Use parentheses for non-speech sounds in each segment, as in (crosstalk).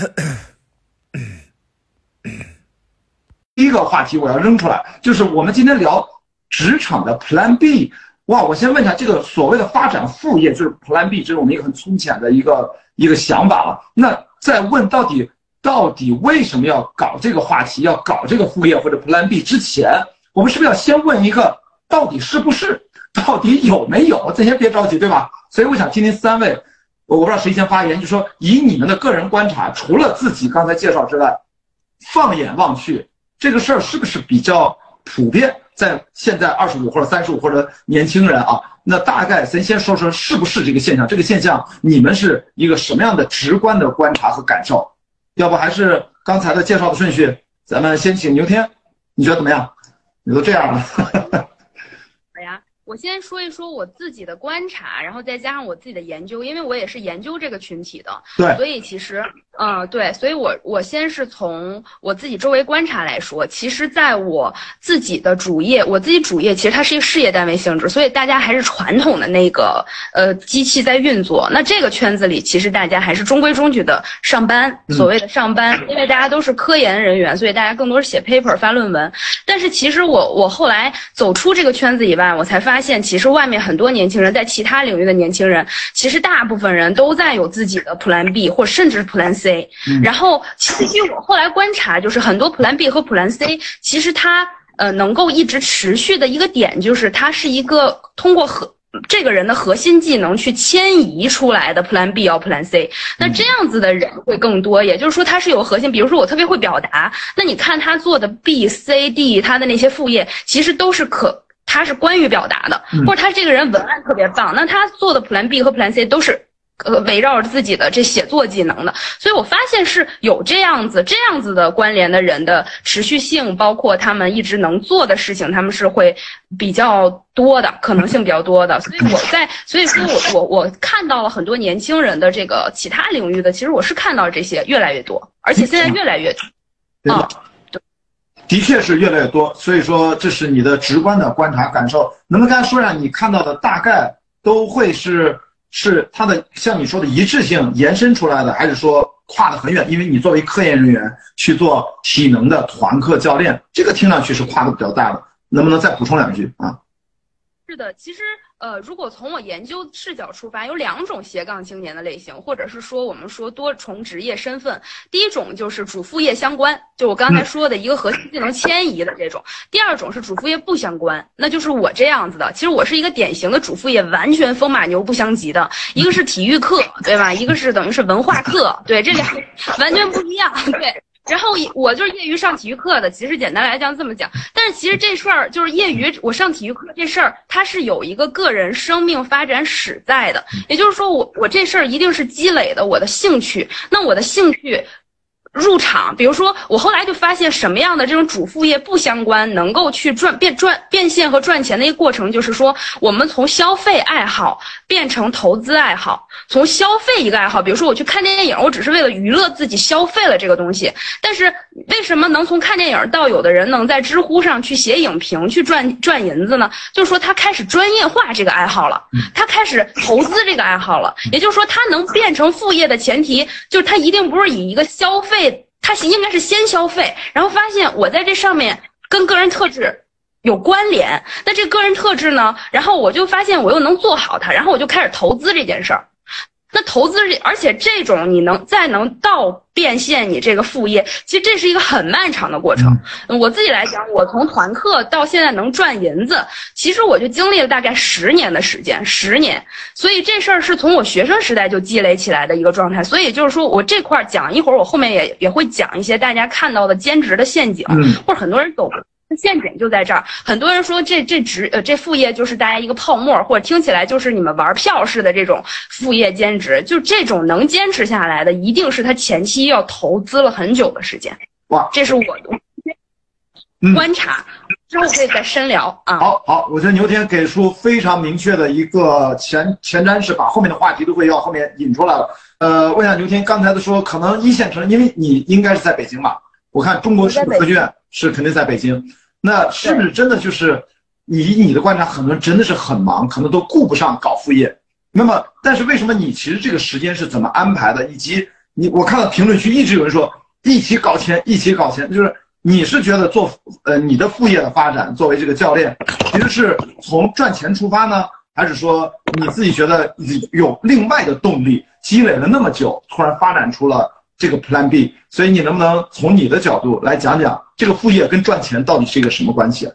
(coughs) 第一个话题我要扔出来，就是我们今天聊职场的 Plan B。哇，我先问一下，这个所谓的发展副业就是 Plan B，这是我们一个很粗浅的一个一个想法了。那在问到底到底为什么要搞这个话题，要搞这个副业或者 Plan B 之前，我们是不是要先问一个到底是不是，到底有没有？这先别着急，对吧？所以我想听听三位，我不知道谁先发言，就说以你们的个人观察，除了自己刚才介绍之外，放眼望去，这个事儿是不是比较普遍？在现在二十五或者三十五或者年轻人啊，那大概咱先说说是不是这个现象？这个现象你们是一个什么样的直观的观察和感受？要不还是刚才的介绍的顺序，咱们先请牛天，你觉得怎么样？你都这样了。我先说一说我自己的观察，然后再加上我自己的研究，因为我也是研究这个群体的，对，所以其实，嗯，对，所以我我先是从我自己周围观察来说，其实在我自己的主业，我自己主业其实它是一个事业单位性质，所以大家还是传统的那个呃机器在运作。那这个圈子里，其实大家还是中规中矩的上班，所谓的上班，因为大家都是科研人员，所以大家更多是写 paper 发论文。但是其实我我后来走出这个圈子以外，我才发现。现其实外面很多年轻人在其他领域的年轻人，其实大部分人都在有自己的 Plan B 或甚至是 Plan C。然后，其实我后来观察，就是很多 Plan B 和 Plan C，其实它呃能够一直持续的一个点，就是它是一个通过核这个人的核心技能去迁移出来的 Plan B 要 Plan C。那这样子的人会更多，也就是说他是有核心。比如说我特别会表达，那你看他做的 B、C、D，他的那些副业其实都是可。他是关于表达的，或者他这个人文案特别棒，那他做的 Plan B 和 Plan C 都是，呃，围绕着自己的这写作技能的。所以我发现是有这样子这样子的关联的人的持续性，包括他们一直能做的事情，他们是会比较多的，可能性比较多的。所以我在，所以说我我我看到了很多年轻人的这个其他领域的，其实我是看到这些越来越多，而且现在越来越多，啊。的确是越来越多，所以说这是你的直观的观察感受。能不能跟他说一下你看到的大概都会是是它的像你说的一致性延伸出来的，还是说跨得很远？因为你作为科研人员去做体能的团课教练，这个听上去是跨的比较大的。能不能再补充两句啊？是的，其实。呃，如果从我研究视角出发，有两种斜杠青年的类型，或者是说我们说多重职业身份。第一种就是主副业相关，就我刚才说的一个核心技能迁移的这种；第二种是主副业不相关，那就是我这样子的。其实我是一个典型的主副业完全风马牛不相及的，一个是体育课，对吧？一个是等于是文化课，对，这两完全不一样，对。然后我就是业余上体育课的，其实简单来讲这么讲，但是其实这事儿就是业余我上体育课这事儿，它是有一个个人生命发展史在的，也就是说我我这事儿一定是积累的我的兴趣，那我的兴趣。入场，比如说，我后来就发现什么样的这种主副业不相关，能够去赚变赚变现和赚钱的一个过程，就是说，我们从消费爱好变成投资爱好，从消费一个爱好，比如说我去看电影，我只是为了娱乐自己消费了这个东西，但是为什么能从看电影到有的人能在知乎上去写影评去赚赚银子呢？就是说他开始专业化这个爱好了，他开始投资这个爱好了，也就是说他能变成副业的前提，就是他一定不是以一个消费。他应该是先消费，然后发现我在这上面跟个人特质有关联。那这个人特质呢？然后我就发现我又能做好它，然后我就开始投资这件事儿。那投资，而且这种你能再能到变现你这个副业，其实这是一个很漫长的过程。我自己来讲，我从团课到现在能赚银子，其实我就经历了大概十年的时间，十年。所以这事儿是从我学生时代就积累起来的一个状态。所以就是说我这块讲一会儿，我后面也也会讲一些大家看到的兼职的陷阱，或者很多人懂。陷阱就在这儿，很多人说这这职呃这副业就是大家一个泡沫，或者听起来就是你们玩票似的这种副业兼职，就这种能坚持下来的，一定是他前期要投资了很久的时间。哇，这是我的观察，之后可以再深聊啊。好好，我觉得牛天给出非常明确的一个前前瞻是，把后面的话题都会要后面引出来了。呃，问一下牛天，刚才的说可能一线城市，因为你应该是在北京吧？我看中国是科学院是肯定在北京。那是不是真的就是以你的观察，很多人真的是很忙，可能都顾不上搞副业。那么，但是为什么你其实这个时间是怎么安排的，以及你我看到评论区一直有人说一起搞钱，一起搞钱，就是你是觉得做呃你的副业的发展，作为这个教练，其实是从赚钱出发呢，还是说你自己觉得有另外的动力，积累了那么久，突然发展出了这个 Plan B？所以你能不能从你的角度来讲讲这个副业跟赚钱到底是一个什么关系啊？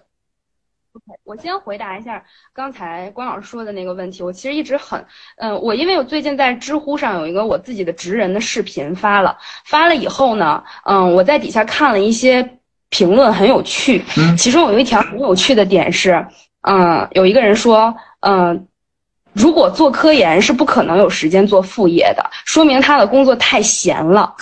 我先回答一下刚才关老师说的那个问题。我其实一直很，嗯，我因为我最近在知乎上有一个我自己的职人的视频发了，发了以后呢，嗯，我在底下看了一些评论，很有趣。嗯，其中有一条很有趣的点是，嗯，有一个人说，嗯，如果做科研是不可能有时间做副业的，说明他的工作太闲了。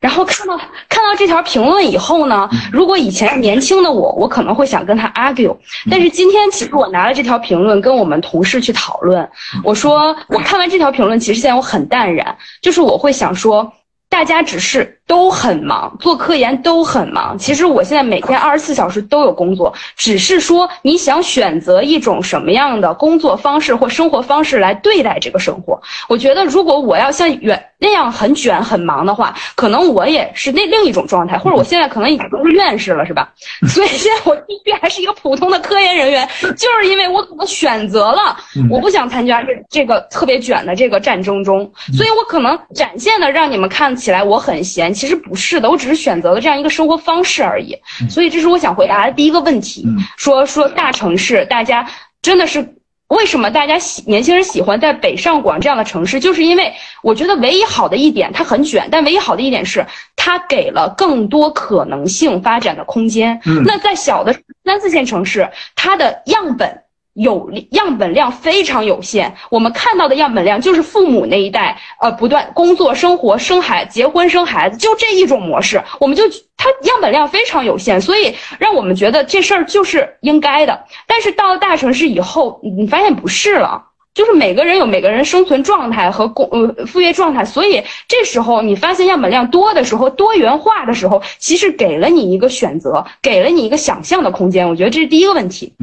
然后看到看到这条评论以后呢，如果以前年轻的我，我可能会想跟他 argue，但是今天其实我拿了这条评论跟我们同事去讨论，我说我看完这条评论，其实现在我很淡然，就是我会想说，大家只是。都很忙，做科研都很忙。其实我现在每天二十四小时都有工作，只是说你想选择一种什么样的工作方式或生活方式来对待这个生活。我觉得如果我要像远那样很卷很忙的话，可能我也是那另一种状态，或者我现在可能已经不是院士了，是吧？(laughs) 所以现在我必须还是一个普通的科研人员，(laughs) 就是因为我可能选择了我不想参加这这个特别卷的这个战争中，所以我可能展现的让你们看起来我很闲。其实不是的，我只是选择了这样一个生活方式而已。所以这是我想回答的第一个问题。说说大城市，大家真的是为什么大家喜年轻人喜欢在北上广这样的城市？就是因为我觉得唯一好的一点，它很卷，但唯一好的一点是它给了更多可能性发展的空间。那在小的三四线城市，它的样本。有样本量非常有限，我们看到的样本量就是父母那一代，呃，不断工作、生活、生孩、结婚、生孩子，就这一种模式，我们就它样本量非常有限，所以让我们觉得这事儿就是应该的。但是到了大城市以后，你发现不是了，就是每个人有每个人生存状态和工呃副业状态，所以这时候你发现样本量多的时候，多元化的时候，其实给了你一个选择，给了你一个想象的空间。我觉得这是第一个问题。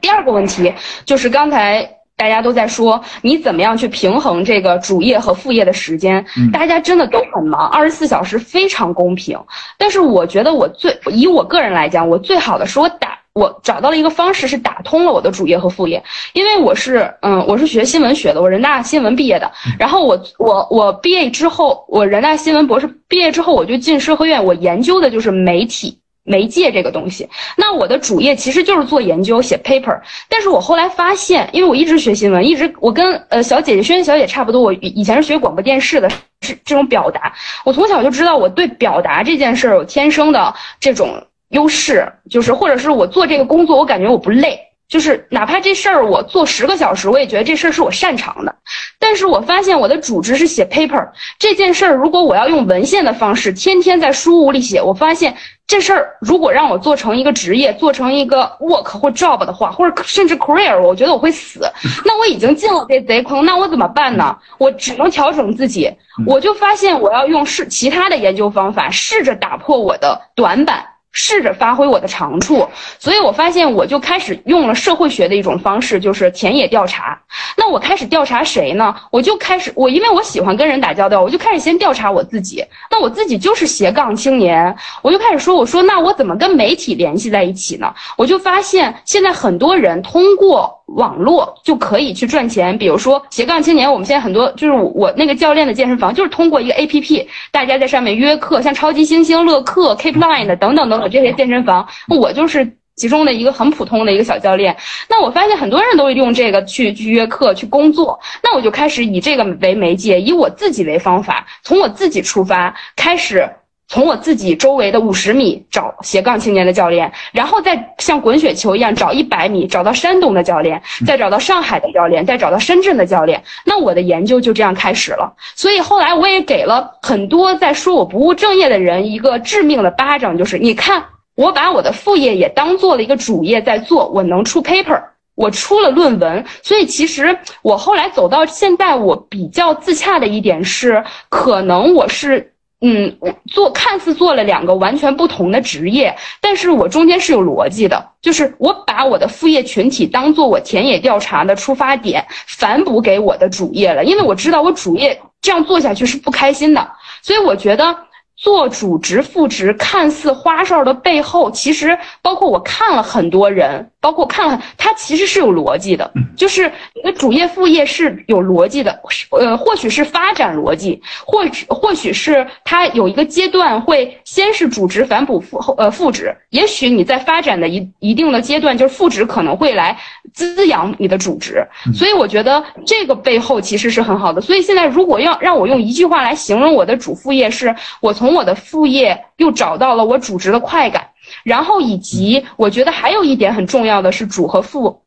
第二个问题就是刚才大家都在说你怎么样去平衡这个主业和副业的时间，大家真的都很忙，二十四小时非常公平。但是我觉得我最以我个人来讲，我最好的是我打我找到了一个方式是打通了我的主业和副业，因为我是嗯我是学新闻学的，我人大新闻毕业的，然后我我我毕业之后，我人大新闻博士毕业之后，我就进社科院，我研究的就是媒体。媒介这个东西，那我的主业其实就是做研究、写 paper。但是我后来发现，因为我一直学新闻，一直我跟呃小姐姐轩小姐差不多，我以前是学广播电视的，是这种表达。我从小就知道我对表达这件事有天生的这种优势，就是或者是我做这个工作，我感觉我不累。就是哪怕这事儿我做十个小时，我也觉得这事儿是我擅长的。但是我发现我的主职是写 paper 这件事儿，如果我要用文献的方式天天在书屋里写，我发现这事儿如果让我做成一个职业，做成一个 work 或 job 的话，或者甚至 career，我觉得我会死。(laughs) 那我已经进了这贼坑，那我怎么办呢？我只能调整自己。我就发现我要用试其他的研究方法，试着打破我的短板。试着发挥我的长处，所以我发现我就开始用了社会学的一种方式，就是田野调查。那我开始调查谁呢？我就开始我因为我喜欢跟人打交道，我就开始先调查我自己。那我自己就是斜杠青年，我就开始说，我说那我怎么跟媒体联系在一起呢？我就发现现在很多人通过。网络就可以去赚钱，比如说斜杠青年，我们现在很多就是我那个教练的健身房，就是通过一个 A P P，大家在上面约课，像超级星星、乐课、Keep Line 的等等等等这些健身房，我就是其中的一个很普通的一个小教练。那我发现很多人都用这个去去约课、去工作，那我就开始以这个为媒介，以我自己为方法，从我自己出发开始。从我自己周围的五十米找斜杠青年的教练，然后再像滚雪球一样找一百米，找到山东的教练，再找到上海的教练，再找到深圳的教练。那我的研究就这样开始了。所以后来我也给了很多在说我不务正业的人一个致命的巴掌，就是你看，我把我的副业也当做了一个主业在做，我能出 paper，我出了论文。所以其实我后来走到现在，我比较自洽的一点是，可能我是。嗯，我做看似做了两个完全不同的职业，但是我中间是有逻辑的，就是我把我的副业群体当做我田野调查的出发点，反哺给我的主业了，因为我知道我主业这样做下去是不开心的。所以我觉得。做主职副职看似花哨的背后，其实包括我看了很多人，包括看了他其实是有逻辑的，就是你的主业副业是有逻辑的，呃，或许是发展逻辑，或或许是他有一个阶段会先是主职反哺副后呃副职，也许你在发展的一一定的阶段，就是副职可能会来滋养你的主职，所以我觉得这个背后其实是很好的。所以现在如果要让我用一句话来形容我的主副业，是我从从我的副业又找到了我主职的快感，然后以及我觉得还有一点很重要的是主和副，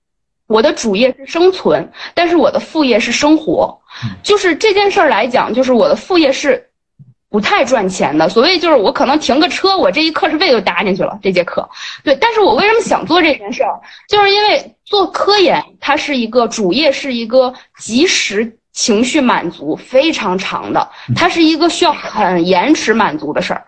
我的主业是生存，但是我的副业是生活，就是这件事儿来讲，就是我的副业是不太赚钱的。所谓就是我可能停个车，我这一课时费就搭进去了这节课，对。但是我为什么想做这件事儿，就是因为做科研，它是一个主业，是一个及时。情绪满足非常长的，它是一个需要很延迟满足的事儿。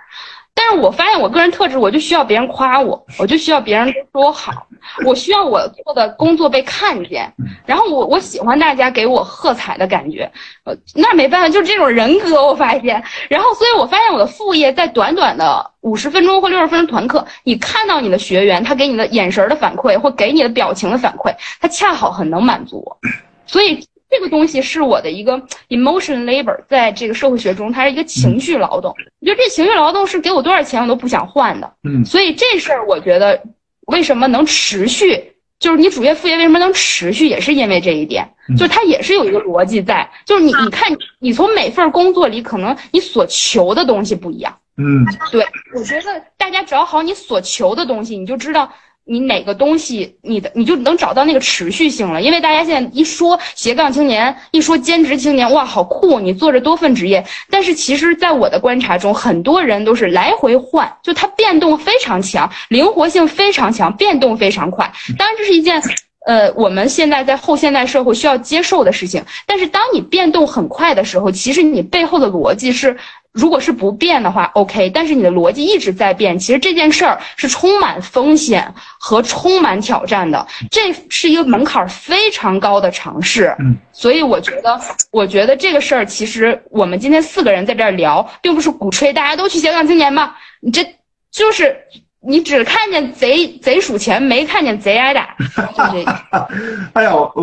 但是我发现我个人特质，我就需要别人夸我，(laughs) 我就需要别人说我好，我需要我做的工作被看见。然后我我喜欢大家给我喝彩的感觉，呃，那没办法，就是这种人格我发现。(laughs) 然后，所以我发现我的副业在短短的五十分钟或六十分钟团课，你看到你的学员他给你的眼神的反馈或给你的表情的反馈，他恰好很能满足我，所以。这个东西是我的一个 emotion labor，在这个社会学中，它是一个情绪劳动。我觉得这情绪劳动是给我多少钱我都不想换的。嗯，所以这事儿我觉得为什么能持续，就是你主业副业为什么能持续，也是因为这一点，就是它也是有一个逻辑在，就是你你看你从每份工作里，可能你所求的东西不一样。嗯，对，我觉得大家找好你所求的东西，你就知道。你哪个东西，你的你就能找到那个持续性了。因为大家现在一说斜杠青年，一说兼职青年，哇，好酷！你做着多份职业，但是其实，在我的观察中，很多人都是来回换，就它变动非常强，灵活性非常强，变动非常快。当然，这是一件，呃，我们现在在后现代社会需要接受的事情。但是，当你变动很快的时候，其实你背后的逻辑是。如果是不变的话，OK，但是你的逻辑一直在变，其实这件事儿是充满风险和充满挑战的，这是一个门槛非常高的尝试。嗯，所以我觉得，我觉得这个事儿其实我们今天四个人在这儿聊，并不是鼓吹大家都去斜杠青年吧，你这就是你只看见贼贼数钱，没看见贼挨打。(laughs) (laughs) 哎呀，我。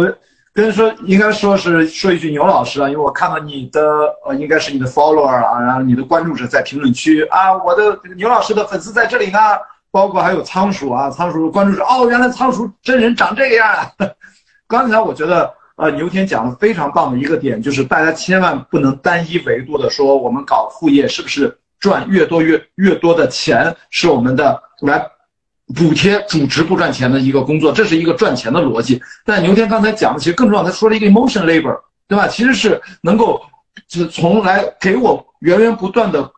跟说应该说是说一句牛老师啊，因为我看到你的呃，应该是你的 follower 啊，然后你的关注者在评论区啊，我的这个牛老师的粉丝在这里呢，包括还有仓鼠啊，仓鼠关注者哦，原来仓鼠真人长这个样。(laughs) 刚才我觉得呃，牛天讲的非常棒的一个点，就是大家千万不能单一维度的说我们搞副业是不是赚越多越越多的钱是我们的来。补贴主职不赚钱的一个工作，这是一个赚钱的逻辑。但牛天刚才讲的其实更重要，他说了一个 emotion labor，对吧？其实是能够是从来给我源源不断的，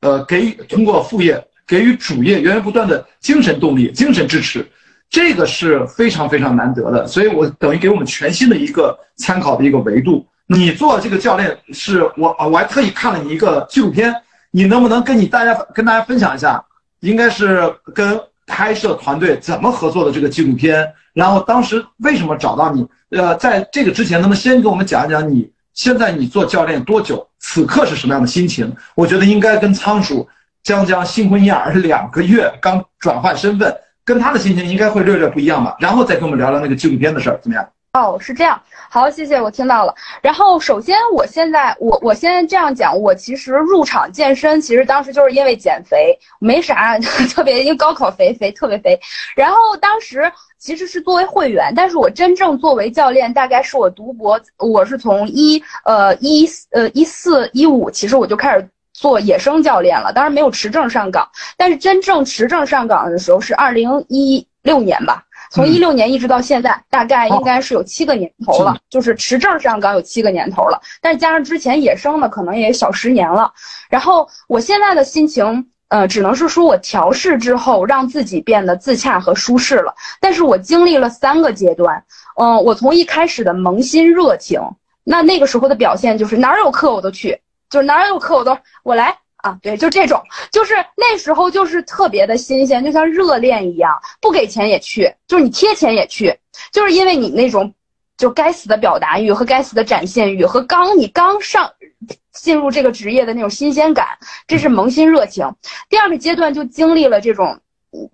呃，给通过副业给予主业源源不断的精神动力、精神支持，这个是非常非常难得的。所以我等于给我们全新的一个参考的一个维度。你做这个教练是我，我还特意看了你一个纪录片，你能不能跟你大家跟大家分享一下？应该是跟。拍摄团队怎么合作的这个纪录片？然后当时为什么找到你？呃，在这个之前，能不能先给我们讲一讲你现在你做教练多久？此刻是什么样的心情？我觉得应该跟仓鼠将将新婚燕尔两个月，刚转换身份，跟他的心情应该会略略不一样吧？然后再跟我们聊聊那个纪录片的事儿，怎么样？哦，是这样，好，谢谢，我听到了。然后，首先，我现在，我我现在这样讲，我其实入场健身，其实当时就是因为减肥，没啥 (laughs) 特别，因为高考肥肥特别肥。然后当时其实是作为会员，但是我真正作为教练，大概是我读博，我是从一呃一呃一四一五，其实我就开始做野生教练了，当然没有持证上岗，但是真正持证上岗的时候是二零一六年吧。从一六年一直到现在，大概应该是有七个年头了，就是持证上岗有七个年头了。但是加上之前野生的，可能也小十年了。然后我现在的心情，呃，只能是说我调试之后，让自己变得自洽和舒适了。但是我经历了三个阶段，嗯，我从一开始的萌新热情，那那个时候的表现就是哪儿有课我都去，就是哪儿有课我都我来。啊，对，就这种，就是那时候就是特别的新鲜，就像热恋一样，不给钱也去，就是你贴钱也去，就是因为你那种，就该死的表达欲和该死的展现欲和刚你刚上，进入这个职业的那种新鲜感，这是萌新热情。第二个阶段就经历了这种。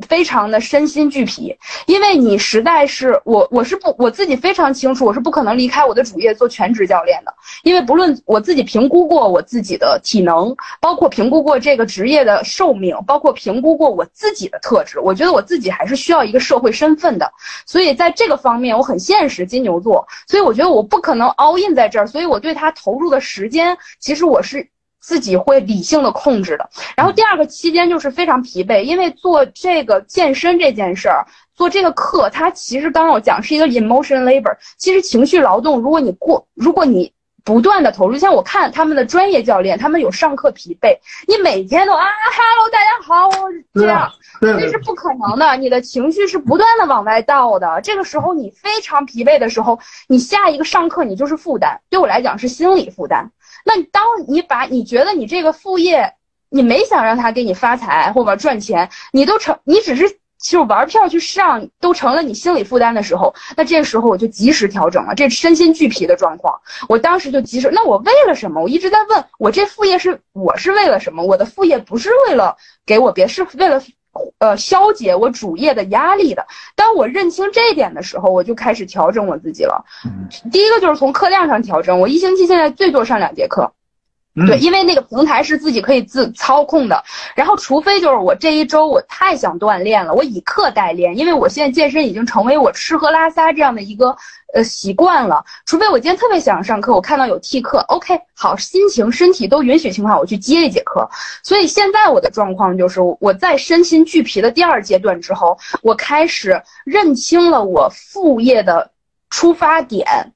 非常的身心俱疲，因为你实在是我，我是不我自己非常清楚，我是不可能离开我的主业做全职教练的。因为不论我自己评估过我自己的体能，包括评估过这个职业的寿命，包括评估过我自己的特质，我觉得我自己还是需要一个社会身份的。所以在这个方面，我很现实，金牛座。所以我觉得我不可能 all in 在这儿，所以我对他投入的时间，其实我是。自己会理性的控制的，然后第二个期间就是非常疲惫，因为做这个健身这件事儿，做这个课，它其实刚刚我讲是一个 emotion labor，其实情绪劳动。如果你过，如果你不断的投入，像我看他们的专业教练，他们有上课疲惫，你每天都啊，hello，大家好，我这样，这是不可能的。你的情绪是不断的往外倒的，这个时候你非常疲惫的时候，你下一个上课你就是负担，对我来讲是心理负担。那当你把你觉得你这个副业，你没想让他给你发财或者赚钱，你都成，你只是就玩票去上，都成了你心理负担的时候，那这时候我就及时调整了，这身心俱疲的状况，我当时就及时。那我为了什么？我一直在问我这副业是我是为了什么？我的副业不是为了给我别，是为了呃消解我主业的压力的。当我认清这一点的时候，我就开始调整我自己了。第一个就是从课量上调整，我一星期现在最多上两节课。对，因为那个平台是自己可以自操控的，然后除非就是我这一周我太想锻炼了，我以课代练，因为我现在健身已经成为我吃喝拉撒这样的一个呃习惯了。除非我今天特别想上课，我看到有替课，OK，好，心情身体都允许情况，我去接一节课。所以现在我的状况就是我在身心俱疲的第二阶段之后，我开始认清了我副业的出发点。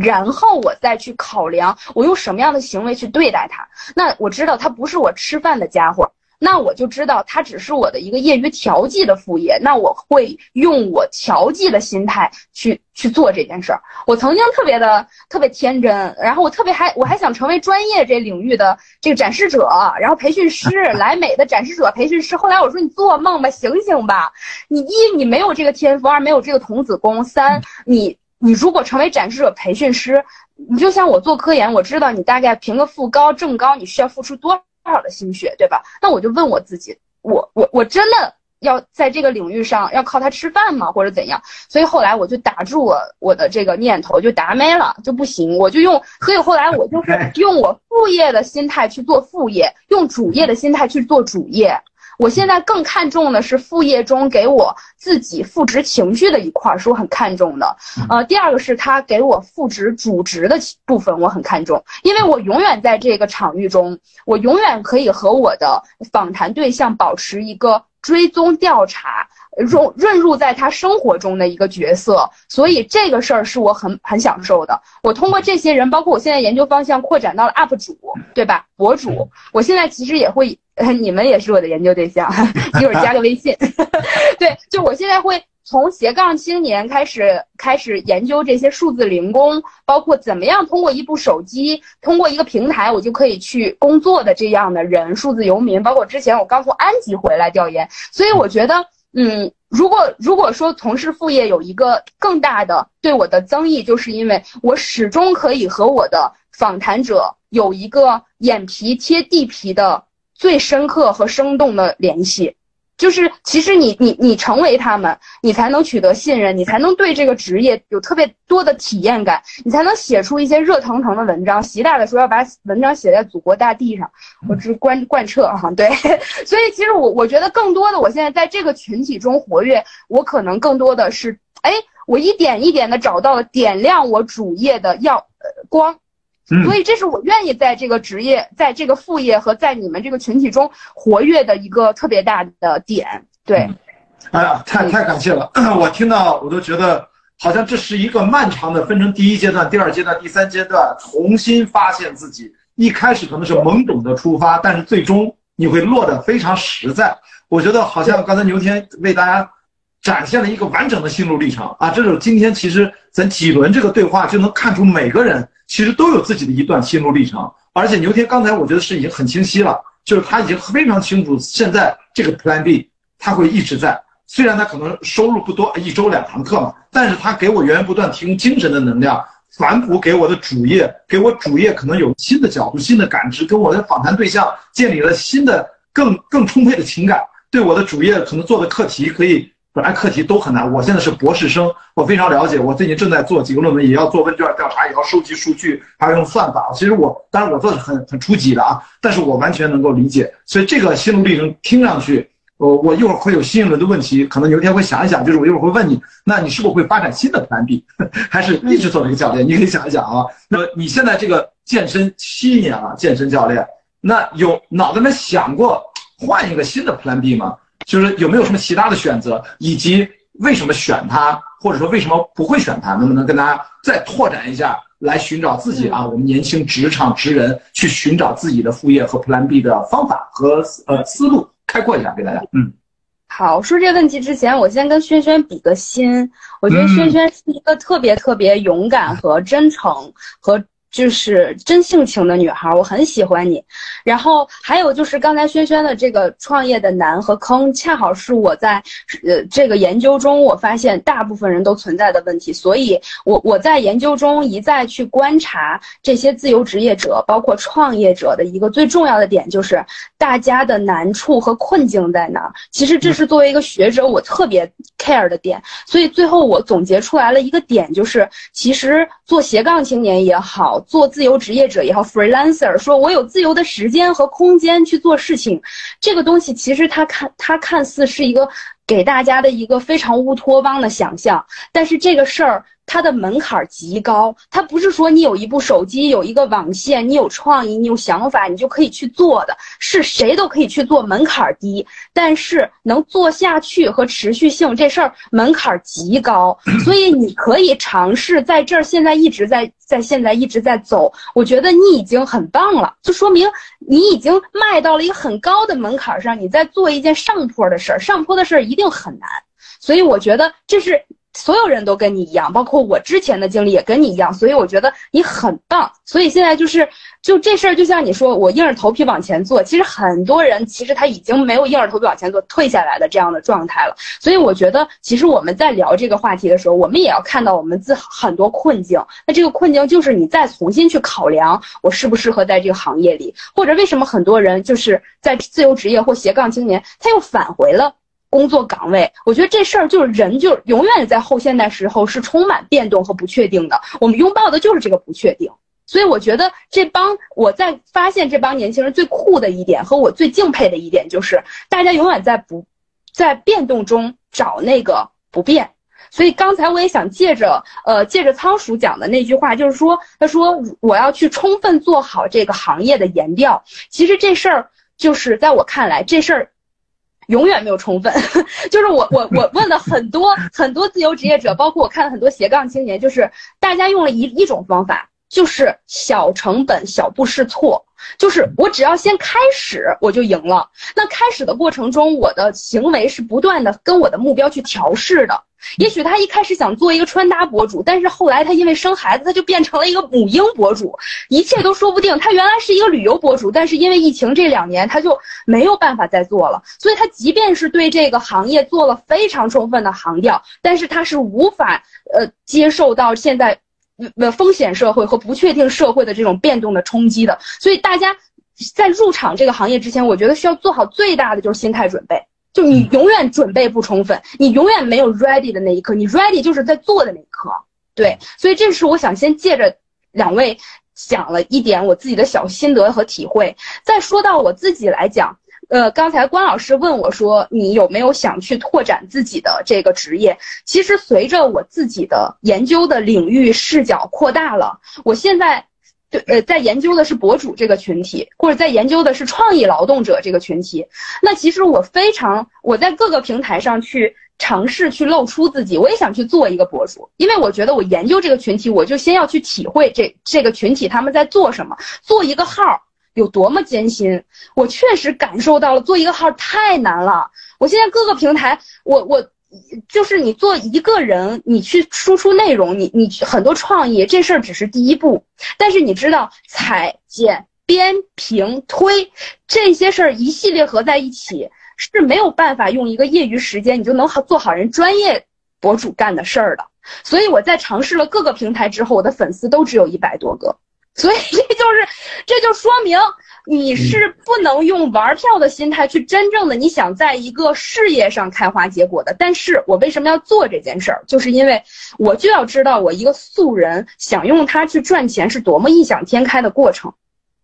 然后我再去考量我用什么样的行为去对待他。那我知道他不是我吃饭的家伙，那我就知道他只是我的一个业余调剂的副业。那我会用我调剂的心态去去做这件事儿。我曾经特别的特别天真，然后我特别还我还想成为专业这领域的这个展示者，然后培训师莱美的展示者培训师。后来我说你做梦吧，醒醒吧！你一你没有这个天赋，二没有这个童子功，三你。你如果成为展示者培训师，你就像我做科研，我知道你大概评个副高、正高，你需要付出多少的心血，对吧？那我就问我自己，我我我真的要在这个领域上要靠它吃饭吗，或者怎样？所以后来我就打住我我的这个念头，就打没了，就不行，我就用。所以后来我就是 (laughs) 用我副业的心态去做副业，用主业的心态去做主业。我现在更看重的是副业中给我自己赋值情绪的一块，是我很看重的。呃，第二个是他给我赋值主值的部分，我很看重，因为我永远在这个场域中，我永远可以和我的访谈对象保持一个追踪调查。融润入在他生活中的一个角色，所以这个事儿是我很很享受的。我通过这些人，包括我现在研究方向扩展到了 UP 主，对吧？博主，我现在其实也会，(laughs) 你们也是我的研究对象，(laughs) 一会儿加个微信。(laughs) 对，就我现在会从斜杠青年开始开始研究这些数字零工，包括怎么样通过一部手机，通过一个平台，我就可以去工作的这样的人，数字游民。包括之前我刚从安吉回来调研，所以我觉得。嗯，如果如果说从事副业有一个更大的对我的增益，就是因为我始终可以和我的访谈者有一个眼皮贴地皮的最深刻和生动的联系。就是其实你你你成为他们，你才能取得信任，你才能对这个职业有特别多的体验感，你才能写出一些热腾腾的文章。习大大说要把文章写在祖国大地上，我只贯贯彻哈，对。(laughs) 所以其实我我觉得更多的，我现在在这个群体中活跃，我可能更多的是，哎，我一点一点的找到了点亮我主业的耀呃光。所以，这是我愿意在这个职业、在这个副业和在你们这个群体中活跃的一个特别大的点。对，哎呀，太太感谢了！(clears throat) 我听到我都觉得，好像这是一个漫长的，分成第一阶段、第二阶段、第三阶段，重新发现自己。一开始可能是懵懂的出发，但是最终你会落得非常实在。我觉得好像刚才牛天为大家展现了一个完整的心路历程啊！这是今天其实咱几轮这个对话就能看出每个人。其实都有自己的一段心路历程，而且牛天刚才我觉得是已经很清晰了，就是他已经非常清楚现在这个 Plan B 他会一直在，虽然他可能收入不多，一周两堂课嘛，但是他给我源源不断提供精神的能量，反哺给我的主业，给我主业可能有新的角度、新的感知，跟我的访谈对象建立了新的、更更充沛的情感，对我的主业可能做的课题可以。本来课题都很难，我现在是博士生，我非常了解。我最近正在做几个论文，也要做问卷调查，也要收集数据，还要用算法。其实我当然我做的很很初级的啊，但是我完全能够理解。所以这个心路历程听上去，我我一会儿会有新一轮的问题，可能有一天会想一想，就是我一会儿会问你，那你是否会发展新的 Plan (laughs) B，还是一直做这个教练？你可以想一想啊。那么你现在这个健身七年了，健身教练，那有脑子里面想过换一个新的 Plan B 吗？就是有没有什么其他的选择，以及为什么选它，或者说为什么不会选它？能不能跟大家再拓展一下，来寻找自己啊？我们年轻职场职人去寻找自己的副业和 Plan B 的方法和呃思路，开阔一下给大家。嗯，好，说这个问题之前，我先跟轩轩比个心。我觉得轩轩是一个特别特别勇敢和真诚和。就是真性情的女孩，我很喜欢你。然后还有就是刚才轩轩的这个创业的难和坑，恰好是我在呃这个研究中我发现大部分人都存在的问题。所以，我我在研究中一再去观察这些自由职业者，包括创业者的一个最重要的点，就是大家的难处和困境在哪儿。其实这是作为一个学者我特别 care 的点。所以最后我总结出来了一个点，就是其实做斜杠青年也好。做自由职业者也好，freelancer，说我有自由的时间和空间去做事情，这个东西其实它看它看似是一个给大家的一个非常乌托邦的想象，但是这个事儿。它的门槛极高，它不是说你有一部手机、有一个网线、你有创意、你有想法，你就可以去做的，是谁都可以去做，门槛低。但是能做下去和持续性这事儿门槛极高，所以你可以尝试在这儿，现在一直在在现在一直在走，我觉得你已经很棒了，就说明你已经迈到了一个很高的门槛上，你在做一件上坡的事儿，上坡的事儿一定很难，所以我觉得这是。所有人都跟你一样，包括我之前的经历也跟你一样，所以我觉得你很棒。所以现在就是，就这事儿，就像你说，我硬着头皮往前做。其实很多人其实他已经没有硬着头皮往前做，退下来的这样的状态了。所以我觉得，其实我们在聊这个话题的时候，我们也要看到我们自很多困境。那这个困境就是你再重新去考量，我适不适合在这个行业里，或者为什么很多人就是在自由职业或斜杠青年，他又返回了。工作岗位，我觉得这事儿就是人，就永远在后现代时候是充满变动和不确定的。我们拥抱的就是这个不确定，所以我觉得这帮我在发现这帮年轻人最酷的一点和我最敬佩的一点就是，大家永远在不，在变动中找那个不变。所以刚才我也想借着呃借着仓鼠讲的那句话，就是说，他说我要去充分做好这个行业的研调。其实这事儿就是在我看来，这事儿。永远没有充分，(laughs) 就是我我我问了很多很多自由职业者，包括我看了很多斜杠青年，就是大家用了一一种方法，就是小成本小步试错，就是我只要先开始我就赢了。那开始的过程中，我的行为是不断的跟我的目标去调试的。也许他一开始想做一个穿搭博主，但是后来他因为生孩子，他就变成了一个母婴博主，一切都说不定。他原来是一个旅游博主，但是因为疫情这两年，他就没有办法再做了。所以他即便是对这个行业做了非常充分的行调，但是他是无法呃接受到现在呃风险社会和不确定社会的这种变动的冲击的。所以大家在入场这个行业之前，我觉得需要做好最大的就是心态准备。就你永远准备不充分，你永远没有 ready 的那一刻，你 ready 就是在做的那一刻，对，所以这是我想先借着两位讲了一点我自己的小心得和体会，再说到我自己来讲，呃，刚才关老师问我说你有没有想去拓展自己的这个职业？其实随着我自己的研究的领域视角扩大了，我现在。对，呃，在研究的是博主这个群体，或者在研究的是创意劳动者这个群体。那其实我非常，我在各个平台上去尝试去露出自己，我也想去做一个博主，因为我觉得我研究这个群体，我就先要去体会这这个群体他们在做什么，做一个号有多么艰辛。我确实感受到了，做一个号太难了。我现在各个平台，我我。就是你做一个人，你去输出内容，你你很多创意，这事儿只是第一步。但是你知道，采、剪、编、评、推这些事儿一系列合在一起，是没有办法用一个业余时间你就能做好人专业博主干的事儿的。所以我在尝试了各个平台之后，我的粉丝都只有一百多个。所以这就是，这就说明你是不能用玩票的心态去真正的你想在一个事业上开花结果的。但是我为什么要做这件事儿？就是因为我就要知道我一个素人想用它去赚钱是多么异想天开的过程。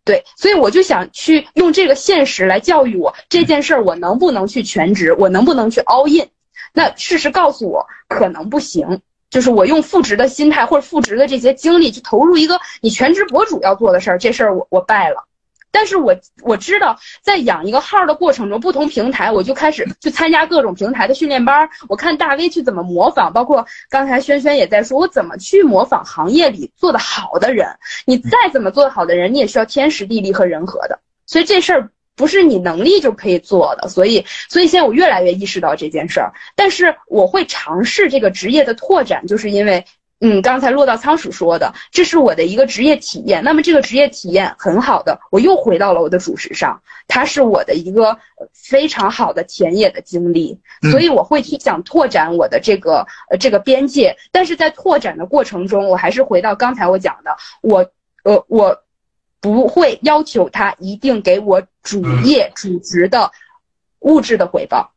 对，所以我就想去用这个现实来教育我这件事儿，我能不能去全职？我能不能去 all in？那事实告诉我，可能不行。就是我用负值的心态或者负值的这些精力去投入一个你全职博主要做的事儿，这事儿我我败了。但是我我知道在养一个号的过程中，不同平台我就开始去参加各种平台的训练班，我看大 V 去怎么模仿，包括刚才轩轩也在说，我怎么去模仿行业里做的好的人。你再怎么做的好的人，你也需要天时地利和人和的。所以这事儿。不是你能力就可以做的，所以，所以现在我越来越意识到这件事儿。但是我会尝试这个职业的拓展，就是因为，嗯，刚才落到仓鼠说的，这是我的一个职业体验。那么这个职业体验很好的，我又回到了我的主食上，它是我的一个非常好的田野的经历，所以我会去想拓展我的这个呃这个边界。但是在拓展的过程中，我还是回到刚才我讲的，我，呃，我。不会要求他一定给我主业主职的物质的回报。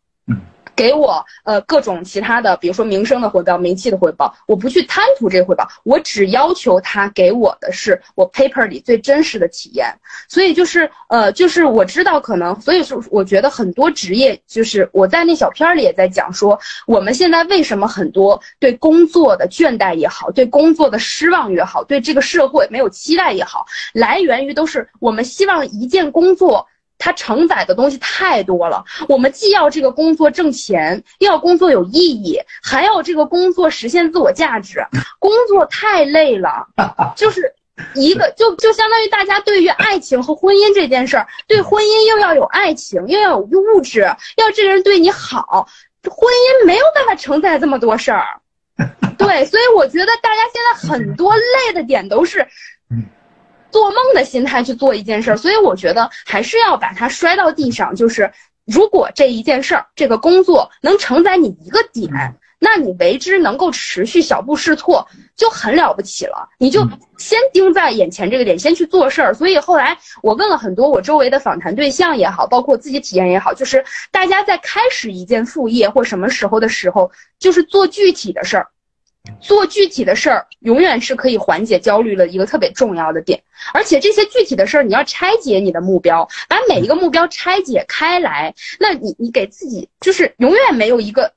给我呃各种其他的，比如说名声的回报、名气的回报，我不去贪图这个回报，我只要求他给我的是我 paper 里最真实的体验。所以就是呃，就是我知道可能，所以说我觉得很多职业，就是我在那小片里也在讲说，我们现在为什么很多对工作的倦怠也好，对工作的失望也好，对这个社会没有期待也好，来源于都是我们希望一件工作。它承载的东西太多了，我们既要这个工作挣钱，又要工作有意义，还要这个工作实现自我价值。工作太累了，(laughs) 就是一个就就相当于大家对于爱情和婚姻这件事儿，对婚姻又要有爱情，又要有物质，要这个人对你好，婚姻没有办法承载这么多事儿。(laughs) 对，所以我觉得大家现在很多累的点都是。做梦的心态去做一件事儿，所以我觉得还是要把它摔到地上。就是如果这一件事儿、这个工作能承载你一个点，那你为之能够持续小步试错，就很了不起了。你就先盯在眼前这个点，先去做事儿。所以后来我问了很多我周围的访谈对象也好，包括自己体验也好，就是大家在开始一件副业或什么时候的时候，就是做具体的事儿。做具体的事儿，永远是可以缓解焦虑的一个特别重要的点。而且这些具体的事儿，你要拆解你的目标，把每一个目标拆解开来，那你你给自己就是永远没有一个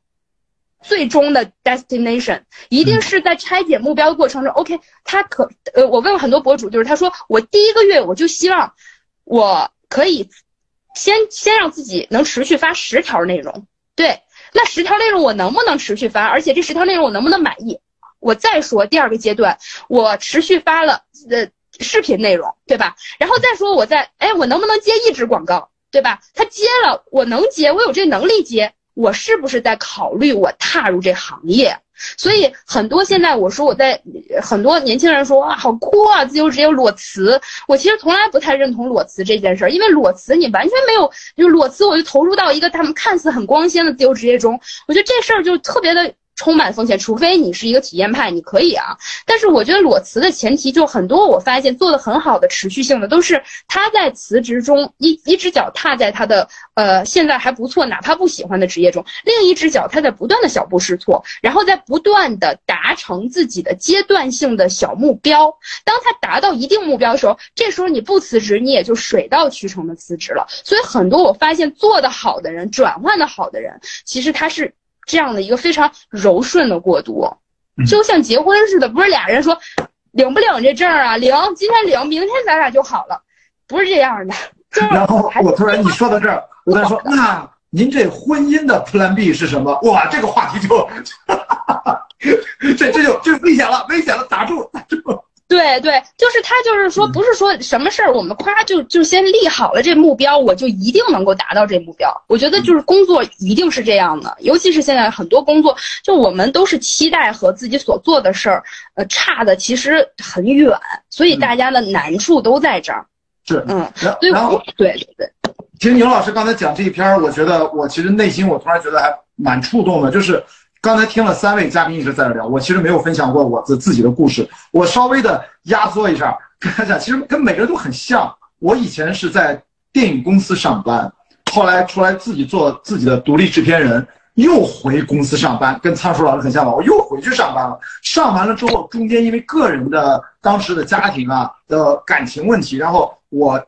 最终的 destination，一定是在拆解目标的过程中。OK，他可呃，我问了很多博主，就是他说我第一个月我就希望我可以先先让自己能持续发十条内容，对。那十条内容我能不能持续发？而且这十条内容我能不能满意？我再说第二个阶段，我持续发了呃视频内容，对吧？然后再说我在哎，我能不能接一支广告，对吧？他接了，我能接，我有这能力接，我是不是在考虑我踏入这行业？所以很多现在我说我在很多年轻人说哇好酷啊自由职业裸辞，我其实从来不太认同裸辞这件事儿，因为裸辞你完全没有，就裸辞我就投入到一个他们看似很光鲜的自由职业中，我觉得这事儿就特别的。充满风险，除非你是一个体验派，你可以啊。但是我觉得裸辞的前提就很多，我发现做的很好的持续性的都是他在辞职中一一只脚踏在他的呃现在还不错，哪怕不喜欢的职业中，另一只脚他在不断的小步试错，然后在不断的达成自己的阶段性的小目标。当他达到一定目标的时候，这时候你不辞职，你也就水到渠成的辞职了。所以很多我发现做得好的人，转换的好的人，其实他是。这样的一个非常柔顺的过渡，就像结婚似的，不是俩人说领不领这证啊？领，今天领，明天咱俩就好了，不是这样的。然后我突然你说到这儿，我再说，那您这婚姻的 Plan B 是什么？哇，这个话题就，(laughs) 这这就就危险了，危险了，打住，打住。对对，就是他，就是说，不是说什么事儿，我们夸就就先立好了这目标，我就一定能够达到这目标。我觉得就是工作一定是这样的，尤其是现在很多工作，就我们都是期待和自己所做的事儿，呃，差的其实很远，所以大家的难处都在这儿。是，嗯，然后对对对，听牛老师刚才讲这一篇，我觉得我其实内心我突然觉得还蛮触动的，就是刚才听了三位嘉宾一直在这聊，我其实没有分享过我自自己的故事，我稍微的压缩一下，跟大家讲，其实跟每个人都很像。我以前是在电影公司上班，后来出来自己做自己的独立制片人，又回公司上班，跟仓鼠老师很像吧？我又回去上班了。上完了之后，中间因为个人的当时的家庭啊的感情问题，然后我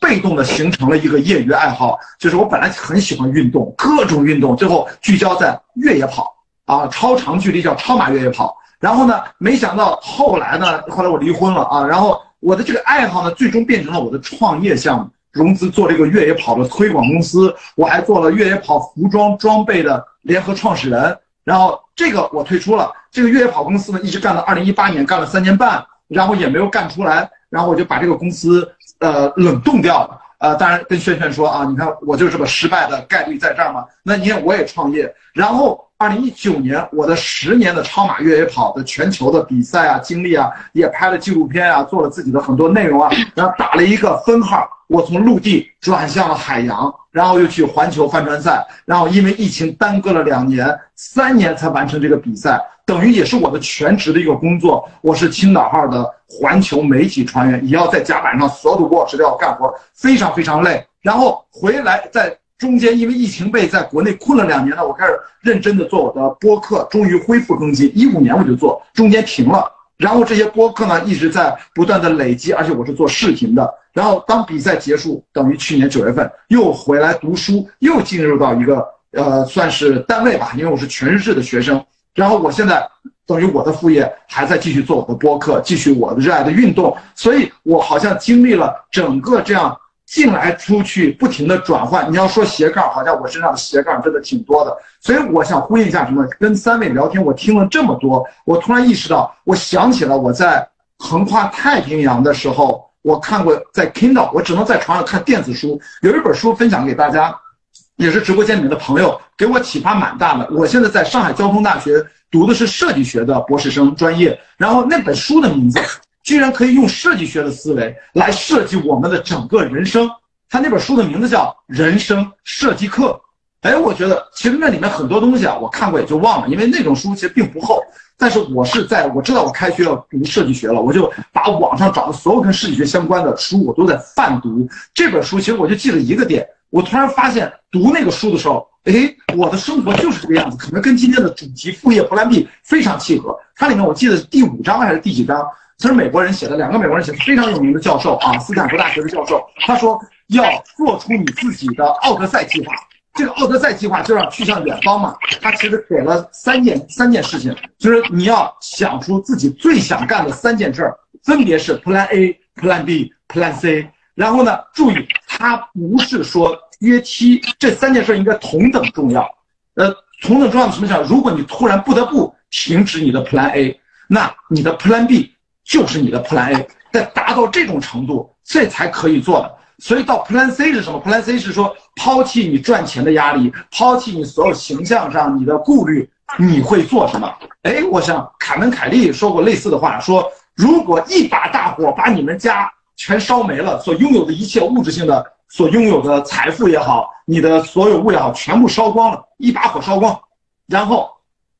被动的形成了一个业余爱好，就是我本来很喜欢运动，各种运动，最后聚焦在越野跑啊，超长距离叫超马越野跑。然后呢，没想到后来呢，后来我离婚了啊，然后我的这个爱好呢，最终变成了我的创业项目。融资做这个越野跑的推广公司，我还做了越野跑服装装备的联合创始人。然后这个我退出了，这个越野跑公司呢，一直干到二零一八年，干了三年半，然后也没有干出来，然后我就把这个公司呃冷冻掉了。呃，当然跟轩轩说啊，你看我就是个失败的概率在这儿嘛。那你看我也创业，然后二零一九年我的十年的超马越野跑的全球的比赛啊经历啊，也拍了纪录片啊，做了自己的很多内容啊，然后打了一个分号。我从陆地转向了海洋，然后又去环球帆船赛，然后因为疫情耽搁了两年，三年才完成这个比赛，等于也是我的全职的一个工作。我是青岛号的环球媒体船员，也要在甲板上所有的 watch 都要干活，非常非常累。然后回来，在中间因为疫情被在国内困了两年呢，我开始认真的做我的播客，终于恢复更新。一五年我就做，中间停了。然后这些播客呢一直在不断的累积，而且我是做视频的。然后当比赛结束，等于去年九月份又回来读书，又进入到一个呃算是单位吧，因为我是全日制的学生。然后我现在等于我的副业还在继续做我的播客，继续我的热爱的运动，所以我好像经历了整个这样。进来出去不停的转换，你要说斜杠，好像我身上的斜杠真的挺多的。所以我想呼应一下，什么？跟三位聊天，我听了这么多，我突然意识到，我想起了我在横跨太平洋的时候，我看过在 Kindle，我只能在床上看电子书。有一本书分享给大家，也是直播间里面的朋友给我启发蛮大的。我现在在上海交通大学读的是设计学的博士生专业，然后那本书的名字。居然可以用设计学的思维来设计我们的整个人生。他那本书的名字叫《人生设计课》。哎，我觉得其实那里面很多东西啊，我看过也就忘了，因为那种书其实并不厚。但是我是在我知道我开学要读设计学了，我就把网上找的所有跟设计学相关的书，我都在泛读。这本书其实我就记了一个点，我突然发现读那个书的时候，哎，我的生活就是这个样子，可能跟今天的主题副业 Plan B 非常契合。它里面我记得是第五章还是第几章？这是美国人写的，两个美国人写的，非常有名的教授啊，斯坦福大学的教授。他说要做出你自己的奥德赛计划。这个奥德赛计划就让去向远方嘛。他其实给了三件三件事情，就是你要想出自己最想干的三件事儿，分别是 Plan A、Plan B、Plan C。然后呢，注意，他不是说约期，这三件事应该同等重要。呃，同等重要的什么讲？如果你突然不得不停止你的 Plan A，那你的 Plan B。就是你的 Plan A，在达到这种程度，这才可以做的。所以到 Plan C 是什么？Plan C 是说抛弃你赚钱的压力，抛弃你所有形象上你的顾虑，你会做什么？哎，我想凯文·凯利说过类似的话，说如果一把大火把你们家全烧没了，所拥有的一切物质性的、所拥有的财富也好，你的所有物也好，全部烧光了，一把火烧光，然后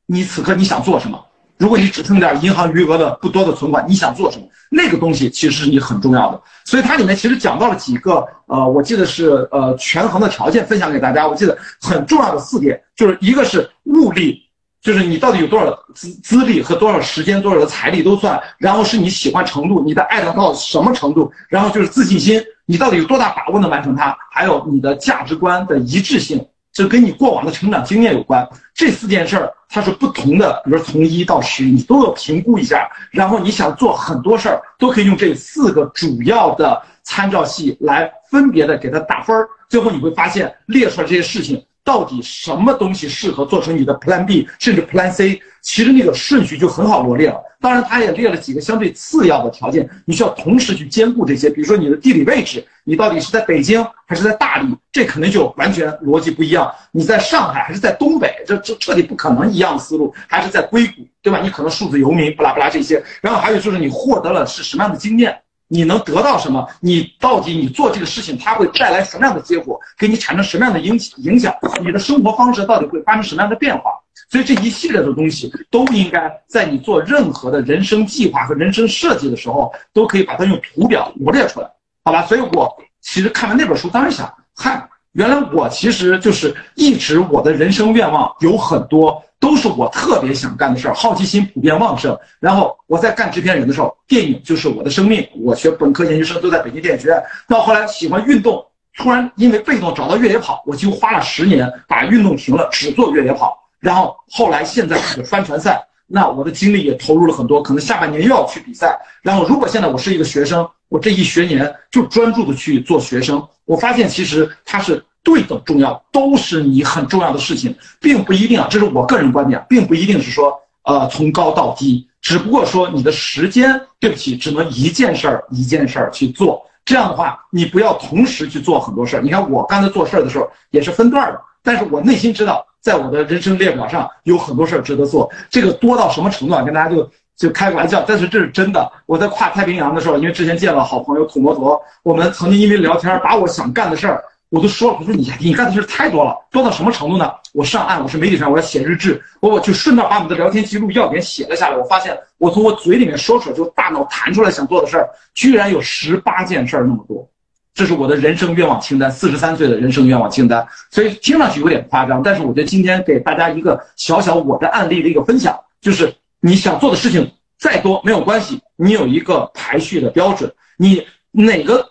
你此刻你想做什么？如果你只剩点银行余额的不多的存款，你想做什么？那个东西其实是你很重要的。所以它里面其实讲到了几个，呃，我记得是呃权衡的条件，分享给大家。我记得很重要的四点，就是一个是物力，就是你到底有多少资资历和多少时间、多少的财力都算。然后是你喜欢程度，你的爱到什么程度？然后就是自信心，你到底有多大把握能完成它？还有你的价值观的一致性。这跟你过往的成长经验有关，这四件事儿它是不同的，比如从一到十，你都要评估一下。然后你想做很多事儿，都可以用这四个主要的参照系来分别的给它打分儿。最后你会发现，列出来这些事情到底什么东西适合做成你的 Plan B，甚至 Plan C，其实那个顺序就很好罗列了。当然，它也列了几个相对次要的条件，你需要同时去兼顾这些。比如说你的地理位置，你到底是在北京还是在大理，这肯定就完全逻辑不一样。你在上海还是在东北，这这彻底不可能一样的思路。还是在硅谷，对吧？你可能数字游民，不拉不拉这些。然后还有就是你获得了是什么样的经验，你能得到什么？你到底你做这个事情，它会带来什么样的结果？给你产生什么样的影影响？你的生活方式到底会发生什么样的变化？所以这一系列的东西都应该在你做任何的人生计划和人生设计的时候，都可以把它用图表罗列出来，好吧？所以我其实看完那本书，当时想，嗨，原来我其实就是一直我的人生愿望有很多。都是我特别想干的事儿，好奇心普遍旺盛。然后我在干制片人的时候，电影就是我的生命。我学本科、研究生都在北京电影学院。到后来喜欢运动，突然因为被动找到越野跑，我几乎花了十年把运动停了，只做越野跑。然后后来现在是帆船赛，那我的精力也投入了很多，可能下半年又要去比赛。然后如果现在我是一个学生，我这一学年就专注的去做学生。我发现其实它是。对等重要都是你很重要的事情，并不一定啊，这是我个人观点，并不一定是说呃从高到低，只不过说你的时间，对不起，只能一件事儿一件事儿去做。这样的话，你不要同时去做很多事儿。你看我刚才做事儿的时候也是分段的，但是我内心知道，在我的人生列表上有很多事儿值得做。这个多到什么程度啊？跟大家就就开个玩笑，但是这是真的。我在跨太平洋的时候，因为之前见了好朋友土摩托，我们曾经因为聊天，把我想干的事儿。我都说了，我说你你干的事太多了，多到什么程度呢？我上岸，我是媒体上，我要写日志，我我就顺道把我们的聊天记录要点写了下来。我发现，我从我嘴里面说出来，就大脑弹出来想做的事儿，居然有十八件事儿那么多。这是我的人生愿望清单，四十三岁的人生愿望清单。所以听上去有点夸张，但是我觉得今天给大家一个小小我的案例的一个分享，就是你想做的事情再多没有关系，你有一个排序的标准，你哪个。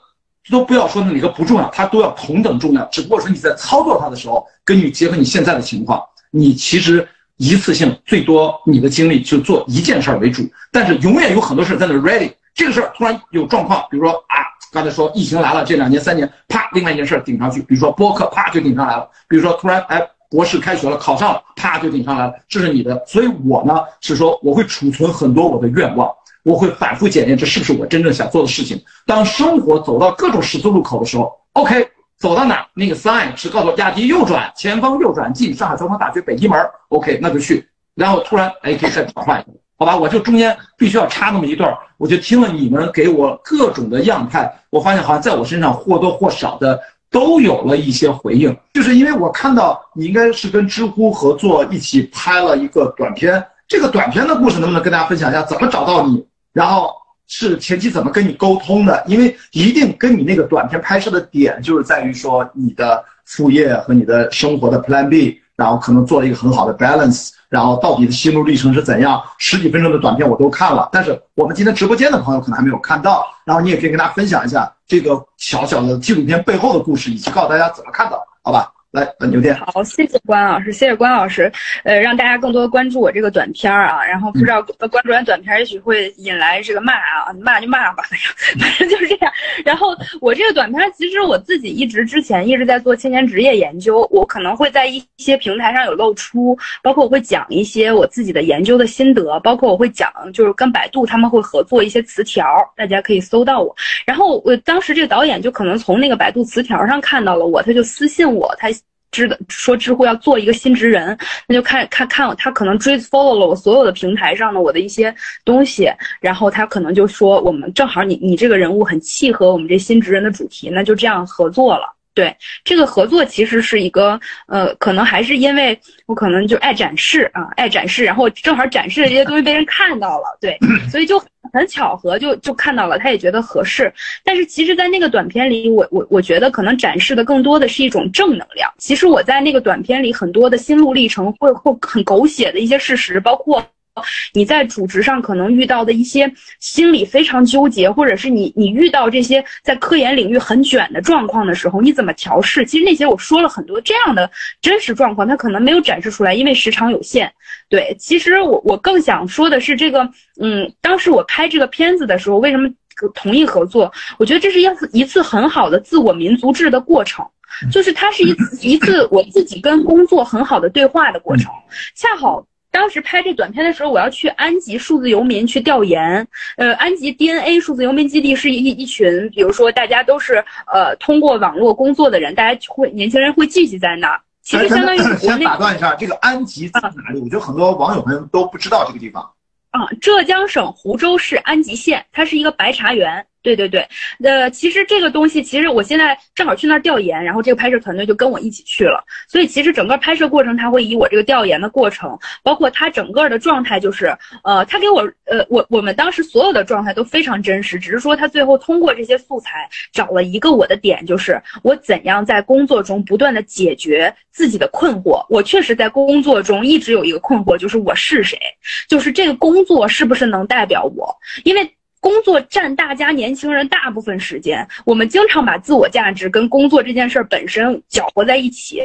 都不要说哪个不重要，它都要同等重要。只不过说你在操作它的时候，根据结合你现在的情况，你其实一次性最多你的精力就做一件事儿为主。但是永远有很多事儿在那 ready，这个事儿突然有状况，比如说啊，刚才说疫情来了，这两年三年，啪，另外一件事儿顶上去，比如说播客，啪就顶上来了。比如说突然哎，博士开学了，考上了，啪就顶上来了，这是你的。所以我呢是说，我会储存很多我的愿望。我会反复检验这是不是我真正想做的事情。当生活走到各种十字路口的时候，OK，走到哪那个 sign 是告诉我亚迪右转，前方右转进上海交通大学北一门，OK，那就去。然后突然哎，可以再转换一个，好吧？我就中间必须要插那么一段，我就听了你们给我各种的样态，我发现好像在我身上或多或少的都有了一些回应，就是因为我看到你应该是跟知乎合作一起拍了一个短片，这个短片的故事能不能跟大家分享一下？怎么找到你？然后是前期怎么跟你沟通的？因为一定跟你那个短片拍摄的点，就是在于说你的副业和你的生活的 Plan B，然后可能做了一个很好的 balance，然后到底的心路历程是怎样？十几分钟的短片我都看了，但是我们今天直播间的朋友可能还没有看到，然后你也可以跟大家分享一下这个小小的纪录片背后的故事，以及告诉大家怎么看到，好吧？来，牛店好，谢谢关老师，谢谢关老师，呃，让大家更多的关注我这个短片儿啊，然后不知道关注完短片儿，也许会引来这个骂啊，骂就骂吧，(laughs) 反正就是这样。然后我这个短片儿，其实我自己一直之前一直在做青年职业研究，我可能会在一些平台上有露出，包括我会讲一些我自己的研究的心得，包括我会讲就是跟百度他们会合作一些词条，大家可以搜到我。然后我当时这个导演就可能从那个百度词条上看到了我，他就私信我，他。知的说知乎要做一个新职人，那就看看看他可能追 follow 了我所有的平台上的我的一些东西，然后他可能就说我们正好你你这个人物很契合我们这新职人的主题，那就这样合作了。对这个合作其实是一个呃，可能还是因为我可能就爱展示啊，爱展示，然后正好展示的这些东西被人看到了，对，所以就很巧合就就看到了，他也觉得合适。但是其实，在那个短片里，我我我觉得可能展示的更多的是一种正能量。其实我在那个短片里很多的心路历程，会会很狗血的一些事实，包括。你在主职上可能遇到的一些心理非常纠结，或者是你你遇到这些在科研领域很卷的状况的时候，你怎么调试？其实那些我说了很多这样的真实状况，它可能没有展示出来，因为时长有限。对，其实我我更想说的是这个，嗯，当时我拍这个片子的时候，为什么同意合作？我觉得这是一次一次很好的自我民族志的过程，就是它是一一次我自己跟工作很好的对话的过程，恰好。当时拍这短片的时候，我要去安吉数字游民去调研。呃，安吉 DNA 数字游民基地是一一群，比如说大家都是呃通过网络工作的人，大家会年轻人会聚集在那儿。其实相当于先打断一下，这个安吉在哪里？我觉得很多网友们都不知道这个地方。啊，浙江省湖州市安吉县，它是一个白茶园。对对对，呃，其实这个东西，其实我现在正好去那儿调研，然后这个拍摄团队就跟我一起去了，所以其实整个拍摄过程，他会以我这个调研的过程，包括他整个的状态，就是呃，他给我呃，我我们当时所有的状态都非常真实，只是说他最后通过这些素材找了一个我的点，就是我怎样在工作中不断的解决自己的困惑。我确实在工作中一直有一个困惑，就是我是谁，就是这个工作是不是能代表我，因为。工作占大家年轻人大部分时间，我们经常把自我价值跟工作这件事儿本身搅和在一起。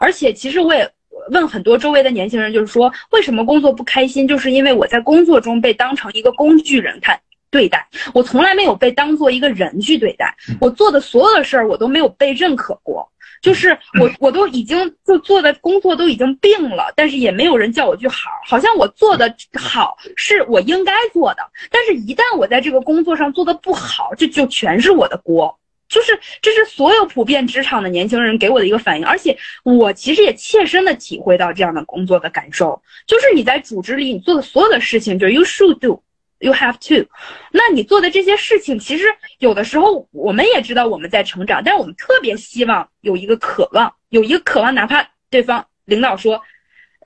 而且，其实我也问很多周围的年轻人，就是说为什么工作不开心？就是因为我在工作中被当成一个工具人看对待，我从来没有被当做一个人去对待。我做的所有的事儿，我都没有被认可过。就是我，我都已经就做的工作都已经病了，但是也没有人叫我句好，好像我做的好是我应该做的，但是一旦我在这个工作上做的不好，这就全是我的锅。就是这是所有普遍职场的年轻人给我的一个反应，而且我其实也切身的体会到这样的工作的感受，就是你在组织里你做的所有的事情，就是 you should do。You have to，那你做的这些事情，其实有的时候我们也知道我们在成长，但是我们特别希望有一个渴望，有一个渴望，哪怕对方领导说，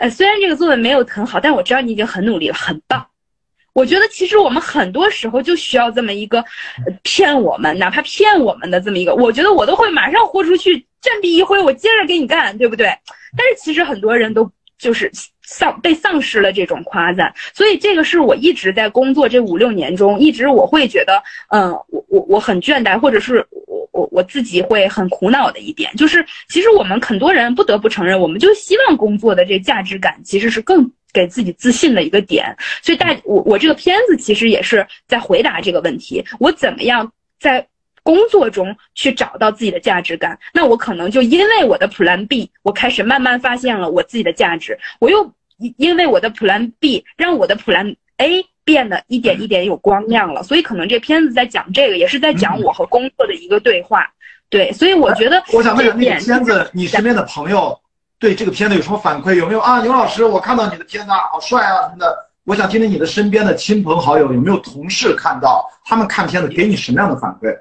呃，虽然这个作文没有很好，但我知道你已经很努力了，很棒。我觉得其实我们很多时候就需要这么一个骗我们，哪怕骗我们的这么一个，我觉得我都会马上豁出去，振臂一挥，我接着给你干，对不对？但是其实很多人都就是。丧被丧失了这种夸赞，所以这个是我一直在工作这五六年中，一直我会觉得，嗯，我我我很倦怠，或者是我我我自己会很苦恼的一点，就是其实我们很多人不得不承认，我们就希望工作的这价值感其实是更给自己自信的一个点。所以大我我这个片子其实也是在回答这个问题，我怎么样在。工作中去找到自己的价值感，那我可能就因为我的 Plan B，我开始慢慢发现了我自己的价值。我又因为我的 Plan B，让我的 Plan A 变得一点一点有光亮了。所以可能这片子在讲这个，也是在讲我和工作的一个对话。对，所以我觉得，我想问一下，那个片子，你身边的朋友对这个片子有什么反馈？有没有啊？牛老师，我看到你的片子好帅啊什么的。我想听听你的身边的亲朋好友有没有同事看到，他们看片子给你什么样的反馈？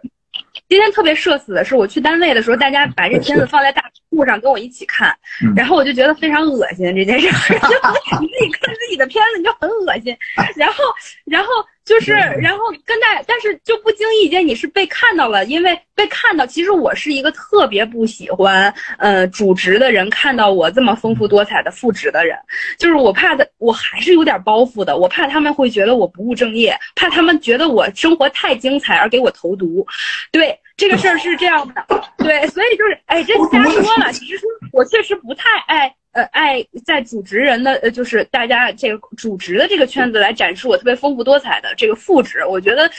今天特别社死的是，我去单位的时候，大家把这片子放在大屏幕上跟我一起看，然后我就觉得非常恶心这件事，(laughs) 你自己看自己的片子你就很恶心，(laughs) 然后，然后。就是，然后跟大，但是就不经意间你是被看到了，因为被看到。其实我是一个特别不喜欢，呃，主职的人看到我这么丰富多彩的副职的人，就是我怕的，我还是有点包袱的，我怕他们会觉得我不务正业，怕他们觉得我生活太精彩而给我投毒。对，这个事儿是这样的，(laughs) 对，所以就是，哎，这瞎说了。其实我确实不太爱。呃，爱在主职人的呃，就是大家这个主职的这个圈子来展示我特别丰富多彩的这个副职，我觉得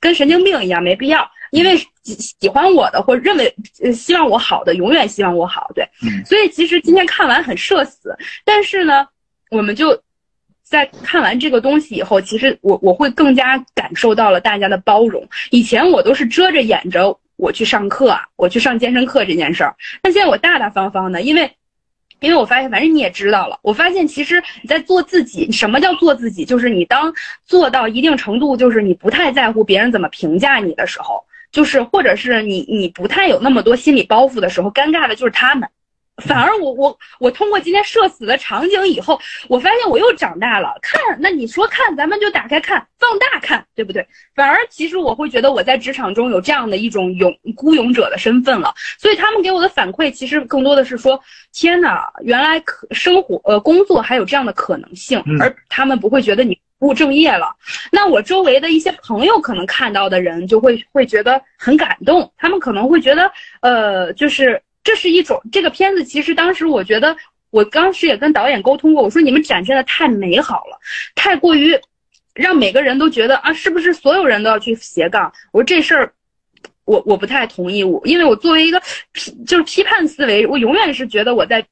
跟神经病一样，没必要。因为喜欢我的或认为希望我好的，永远希望我好。对，所以其实今天看完很社死，但是呢，我们就在看完这个东西以后，其实我我会更加感受到了大家的包容。以前我都是遮着掩着我去上课啊，我去上健身课这件事儿，但现在我大大方方的，因为。因为我发现，反正你也知道了。我发现，其实你在做自己。什么叫做自己？就是你当做到一定程度，就是你不太在乎别人怎么评价你的时候，就是或者是你你不太有那么多心理包袱的时候，尴尬的就是他们。反而我我我通过今天社死的场景以后，我发现我又长大了。看，那你说看，咱们就打开看，放大看，对不对？反而其实我会觉得我在职场中有这样的一种勇孤勇者的身份了。所以他们给我的反馈其实更多的是说：天哪，原来可生活呃工作还有这样的可能性，而他们不会觉得你不务正业了。那我周围的一些朋友可能看到的人就会会觉得很感动，他们可能会觉得呃就是。这是一种这个片子，其实当时我觉得，我当时也跟导演沟通过，我说你们展现的太美好了，太过于让每个人都觉得啊，是不是所有人都要去斜杠？我说这事儿，我我不太同意，我因为我作为一个批就是批判思维，我永远是觉得我在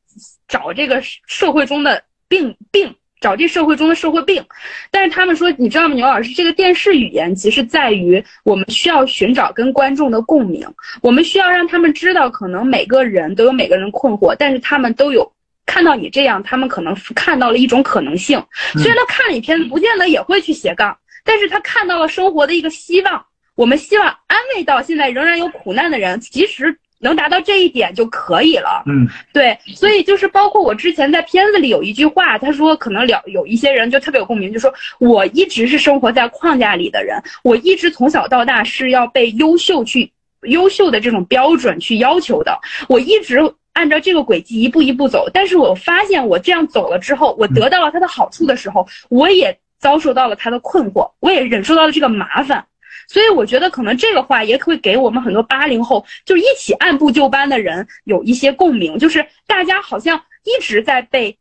找这个社会中的病病。找这社会中的社会病，但是他们说，你知道吗，牛老师，这个电视语言其实在于我们需要寻找跟观众的共鸣，我们需要让他们知道，可能每个人都有每个人困惑，但是他们都有看到你这样，他们可能看到了一种可能性。虽然他看了你片子，不见得也会去斜杠，但是他看到了生活的一个希望。我们希望安慰到现在仍然有苦难的人，其实能达到这一点就可以了。嗯，对，所以就是包括我之前在片子里有一句话，他说可能了有一些人就特别有共鸣，就说我一直是生活在框架里的人，我一直从小到大是要被优秀去优秀的这种标准去要求的，我一直按照这个轨迹一步一步走，但是我发现我这样走了之后，我得到了他的好处的时候，我也遭受到了他的困惑，我也忍受到了这个麻烦。所以我觉得可能这个话也会给我们很多八零后，就是一起按部就班的人有一些共鸣，就是大家好像一直在被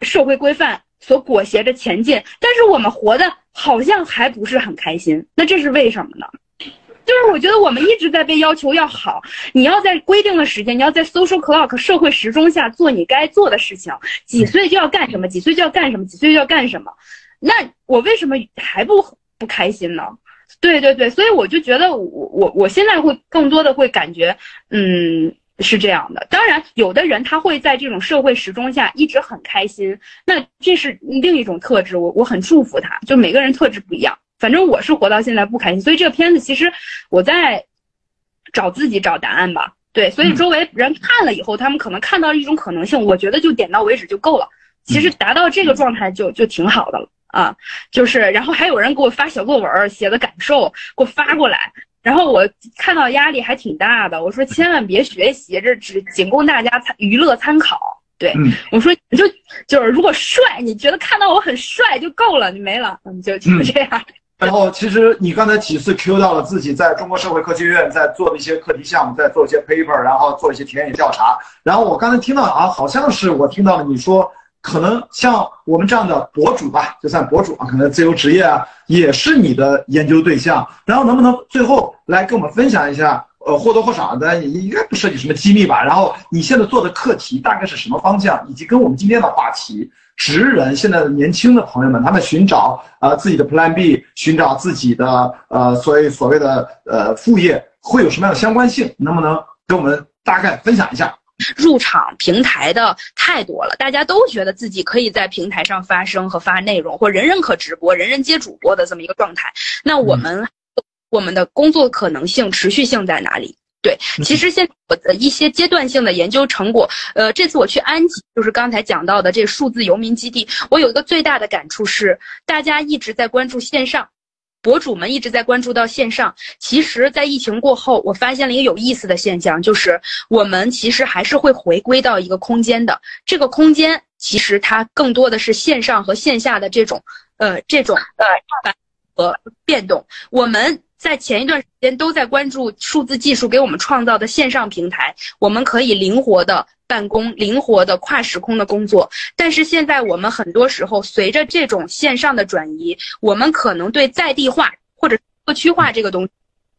社会规范所裹挟着前进，但是我们活的好像还不是很开心。那这是为什么呢？就是我觉得我们一直在被要求要好，你要在规定的时间，你要在 social clock 社会时钟下做你该做的事情，几岁就要干什么，几岁就要干什么，几岁就要干什么。那我为什么还不不开心呢？对对对，所以我就觉得我我我现在会更多的会感觉，嗯，是这样的。当然，有的人他会在这种社会时钟下一直很开心，那这是另一种特质，我我很祝福他。就每个人特质不一样，反正我是活到现在不开心，所以这个片子其实我在找自己找答案吧。对，所以周围人看了以后，他们可能看到一种可能性，我觉得就点到为止就够了。其实达到这个状态就就挺好的了。啊，就是，然后还有人给我发小作文写的感受，给我发过来，然后我看到压力还挺大的。我说千万别学习，这只仅供大家参娱乐参考。对，我说你就就是如果帅，你觉得看到我很帅就够了，你没了，你就就这样。(laughs) 然后其实你刚才几次 Q 到了自己在中国社会科学院在做的一些课题项目，在做一些 paper，然后做一些田野调查。然后我刚才听到啊，好像是我听到了你说。可能像我们这样的博主吧，就算博主啊，可能自由职业啊，也是你的研究对象。然后能不能最后来跟我们分享一下？呃，或多或少的，应该不涉及什么机密吧？然后你现在做的课题大概是什么方向？以及跟我们今天的话题，职人现在的年轻的朋友们，他们寻找呃自己的 Plan B，寻找自己的呃所谓所谓的呃副业，会有什么样的相关性？能不能跟我们大概分享一下？入场平台的太多了，大家都觉得自己可以在平台上发声和发内容，或人人可直播、人人皆主播的这么一个状态。那我们我们的工作可能性、持续性在哪里？对，其实现我的一些阶段性的研究成果，呃，这次我去安吉，就是刚才讲到的这数字游民基地，我有一个最大的感触是，大家一直在关注线上。博主们一直在关注到线上，其实，在疫情过后，我发现了一个有意思的现象，就是我们其实还是会回归到一个空间的。这个空间其实它更多的是线上和线下的这种，呃，这种呃和变动。我们在前一段时间都在关注数字技术给我们创造的线上平台，我们可以灵活的。办公灵活的跨时空的工作，但是现在我们很多时候随着这种线上的转移，我们可能对在地化或者社区化这个东西，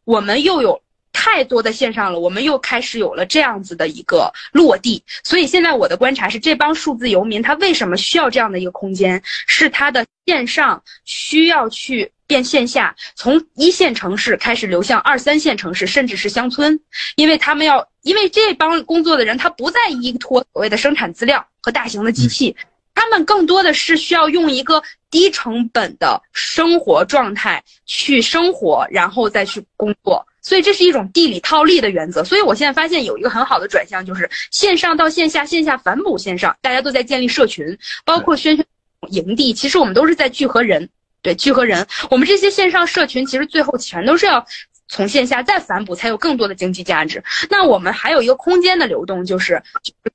我们又有太多的线上了，我们又开始有了这样子的一个落地。所以现在我的观察是，这帮数字游民他为什么需要这样的一个空间？是他的线上需要去。变线下，从一线城市开始流向二三线城市，甚至是乡村，因为他们要，因为这帮工作的人，他不再依托所谓的生产资料和大型的机器，他们更多的是需要用一个低成本的生活状态去生活，然后再去工作，所以这是一种地理套利的原则。所以我现在发现有一个很好的转向，就是线上到线下，线下反哺线上，大家都在建立社群，包括宣宣营地，其实我们都是在聚合人。对，聚合人，我们这些线上社群其实最后全都是要从线下再反哺，才有更多的经济价值。那我们还有一个空间的流动，就是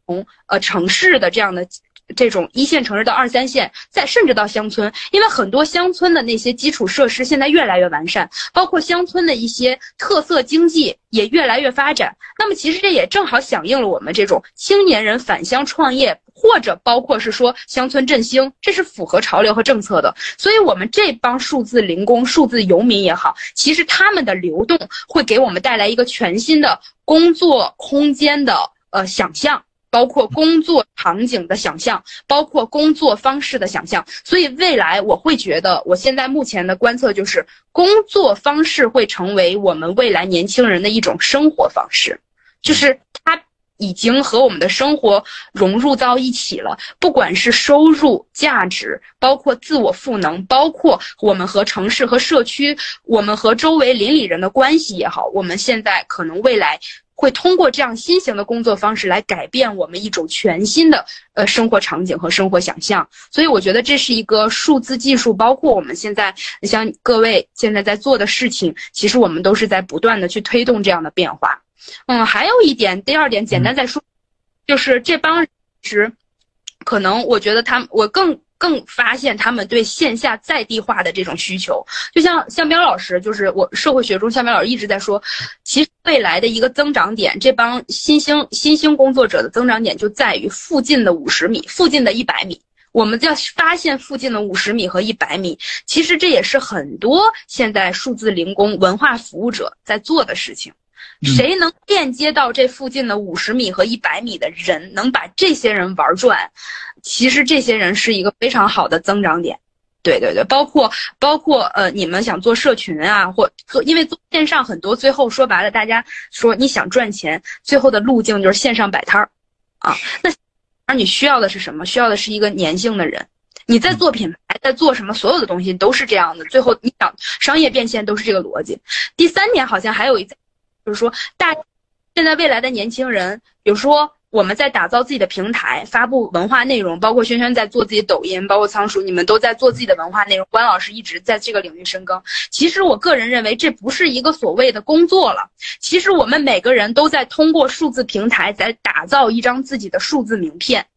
从呃城市的这样的这种一线城市到二三线，再甚至到乡村，因为很多乡村的那些基础设施现在越来越完善，包括乡村的一些特色经济也越来越发展。那么其实这也正好响应了我们这种青年人返乡创业。或者包括是说乡村振兴，这是符合潮流和政策的。所以，我们这帮数字零工、数字游民也好，其实他们的流动会给我们带来一个全新的工作空间的呃想象，包括工作场景的想象，包括工作方式的想象。所以，未来我会觉得，我现在目前的观测就是，工作方式会成为我们未来年轻人的一种生活方式，就是他。已经和我们的生活融入到一起了。不管是收入、价值，包括自我赋能，包括我们和城市和社区，我们和周围邻里人的关系也好，我们现在可能未来。会通过这样新型的工作方式来改变我们一种全新的呃生活场景和生活想象，所以我觉得这是一个数字技术，包括我们现在像各位现在在做的事情，其实我们都是在不断的去推动这样的变化。嗯，还有一点，第二点，简单再说，就是这帮人，可能我觉得他们，我更。更发现他们对线下在地化的这种需求，就像向彪老师，就是我社会学中向彪老师一直在说，其实未来的一个增长点，这帮新兴新兴工作者的增长点就在于附近的五十米，附近的一百米，我们要发现附近的五十米和一百米，其实这也是很多现在数字零工文化服务者在做的事情。谁能链接到这附近的五十米和一百米的人，能把这些人玩转？其实这些人是一个非常好的增长点。对对对，包括包括呃，你们想做社群啊，或做，因为做线上很多，最后说白了，大家说你想赚钱，最后的路径就是线上摆摊儿啊。那而你需要的是什么？需要的是一个粘性的人。你在做品牌，在做什么？所有的东西都是这样的。最后你想商业变现都是这个逻辑。第三点好像还有一。就是说，大现在未来的年轻人，比如说我们在打造自己的平台，发布文化内容，包括轩轩在做自己抖音，包括仓鼠，你们都在做自己的文化内容。关老师一直在这个领域深耕。其实我个人认为，这不是一个所谓的工作了。其实我们每个人都在通过数字平台，在打造一张自己的数字名片。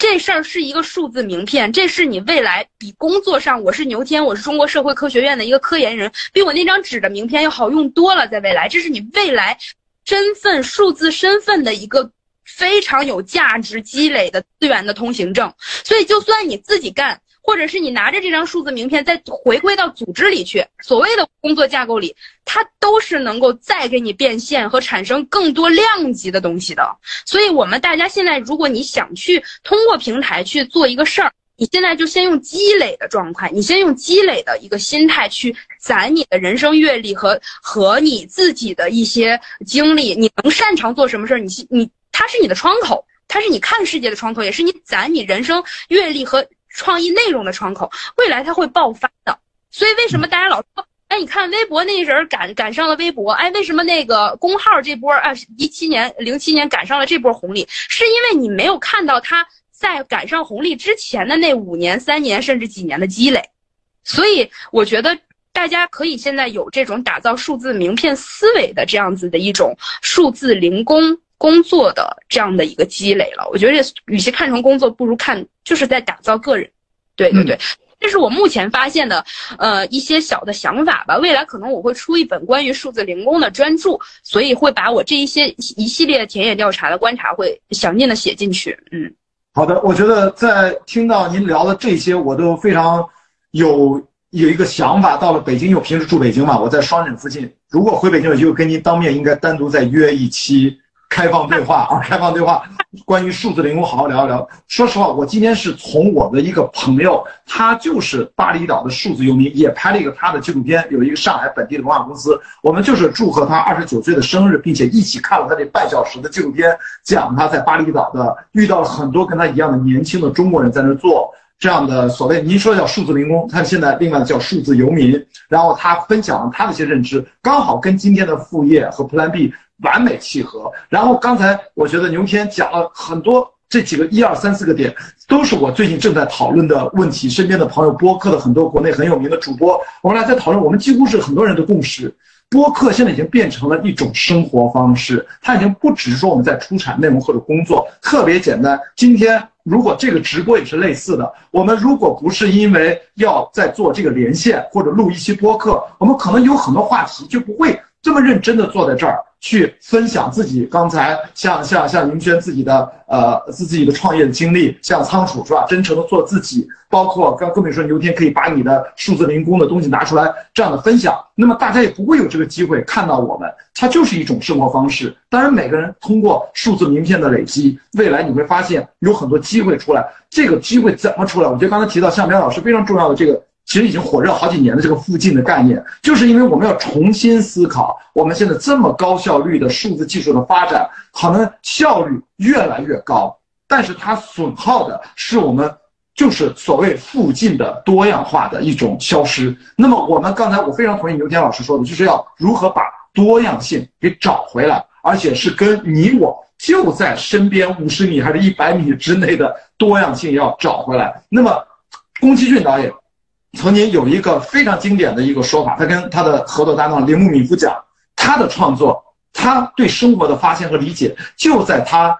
这事儿是一个数字名片，这是你未来比工作上，我是牛天，我是中国社会科学院的一个科研人，比我那张纸的名片要好用多了。在未来，这是你未来身份数字身份的一个非常有价值积累的资源的通行证。所以，就算你自己干。或者是你拿着这张数字名片再回归到组织里去，所谓的工作架构里，它都是能够再给你变现和产生更多量级的东西的。所以，我们大家现在，如果你想去通过平台去做一个事儿，你现在就先用积累的状态，你先用积累的一个心态去攒你的人生阅历和和你自己的一些经历。你能擅长做什么事儿？你你它是你的窗口，它是你看世界的窗口，也是你攒你人生阅历和。创意内容的窗口，未来它会爆发的。所以为什么大家老说，哎，你看微博那人赶赶上了微博，哎，为什么那个公号这波啊，一七年、零七年赶上了这波红利，是因为你没有看到他在赶上红利之前的那五年、三年甚至几年的积累。所以我觉得大家可以现在有这种打造数字名片思维的这样子的一种数字零工。工作的这样的一个积累了，我觉得与其看成工作，不如看就是在打造个人。对对对，这是我目前发现的，呃，一些小的想法吧。未来可能我会出一本关于数字零工的专著，所以会把我这一些一系列田野调查的观察会详尽的写进去。嗯，好的，我觉得在听到您聊的这些，我都非常有有一个想法。到了北京，因为我平时住北京嘛，我在双井附近，如果回北京我就跟您当面，应该单独再约一期。开放对话啊，开放对话，关于数字零工好好聊一聊。说实话，我今天是从我的一个朋友，他就是巴厘岛的数字游民，也拍了一个他的纪录片，有一个上海本地的文化公司，我们就是祝贺他二十九岁的生日，并且一起看了他这半小时的纪录片，讲他在巴厘岛的遇到了很多跟他一样的年轻的中国人在那做这样的所谓您说叫数字零工，他现在另外叫数字游民，然后他分享了他的一些认知，刚好跟今天的副业和 Plan B。完美契合。然后刚才我觉得牛天讲了很多，这几个一二三四个点，都是我最近正在讨论的问题。身边的朋友，播客的很多国内很有名的主播，我们俩在讨论。我们几乎是很多人的共识，播客现在已经变成了一种生活方式。它已经不只是说我们在出产内容或者工作，特别简单。今天如果这个直播也是类似的，我们如果不是因为要在做这个连线或者录一期播客，我们可能有很多话题就不会这么认真的坐在这儿。去分享自己刚才像像像云轩自己的呃自自己的创业的经历，像仓鼠是吧？真诚的做自己，包括刚更别说牛天可以把你的数字零工的东西拿出来这样的分享，那么大家也不会有这个机会看到我们，它就是一种生活方式。当然，每个人通过数字名片的累积，未来你会发现有很多机会出来。这个机会怎么出来？我觉得刚才提到向彪老师非常重要的这个。其实已经火热好几年的这个附近的概念，就是因为我们要重新思考，我们现在这么高效率的数字技术的发展，可能效率越来越高，但是它损耗的是我们就是所谓附近的多样化的一种消失。那么我们刚才我非常同意牛天老师说的，就是要如何把多样性给找回来，而且是跟你我就在身边五十米还是一百米之内的多样性要找回来。那么，宫崎骏导演。曾经有一个非常经典的一个说法，他跟他的合作搭档铃木敏夫讲，他的创作，他对生活的发现和理解，就在他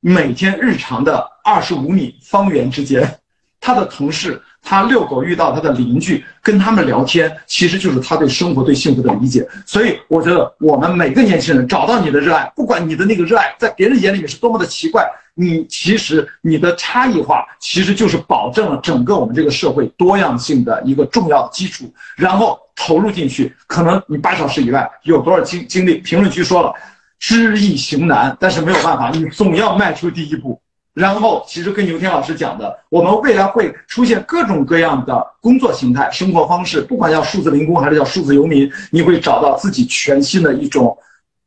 每天日常的二十五米方圆之间，(laughs) 他的同事。他遛狗遇到他的邻居，跟他们聊天，其实就是他对生活、对幸福的理解。所以，我觉得我们每个年轻人找到你的热爱，不管你的那个热爱在别人眼里面是多么的奇怪，你其实你的差异化，其实就是保证了整个我们这个社会多样性的一个重要基础。然后投入进去，可能你八小时以外有多少精精力？评论区说了，知易行难，但是没有办法，你总要迈出第一步。然后，其实跟牛天老师讲的，我们未来会出现各种各样的工作形态、生活方式，不管叫数字零工还是叫数字游民，你会找到自己全新的一种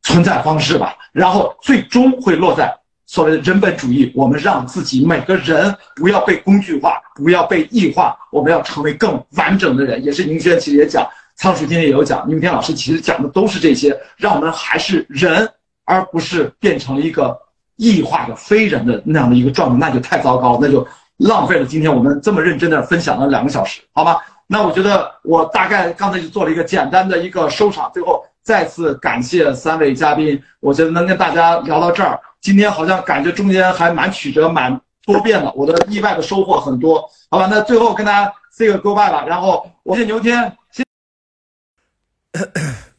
存在方式吧。然后最终会落在所谓的人本主义，我们让自己每个人不要被工具化，不要被异化，我们要成为更完整的人。也是宁轩其实也讲，仓鼠今天也有讲，宁天老师其实讲的都是这些，让我们还是人，而不是变成了一个。异化的非人的那样的一个状态，那就太糟糕了，那就浪费了今天我们这么认真的分享了两个小时，好吗？那我觉得我大概刚才就做了一个简单的一个收场，最后再次感谢三位嘉宾，我觉得能跟大家聊到这儿，今天好像感觉中间还蛮曲折、蛮多变的，我的意外的收获很多，好吧？那最后跟大家 say 个 goodbye 吧，然后我谢牛天，谢。(laughs)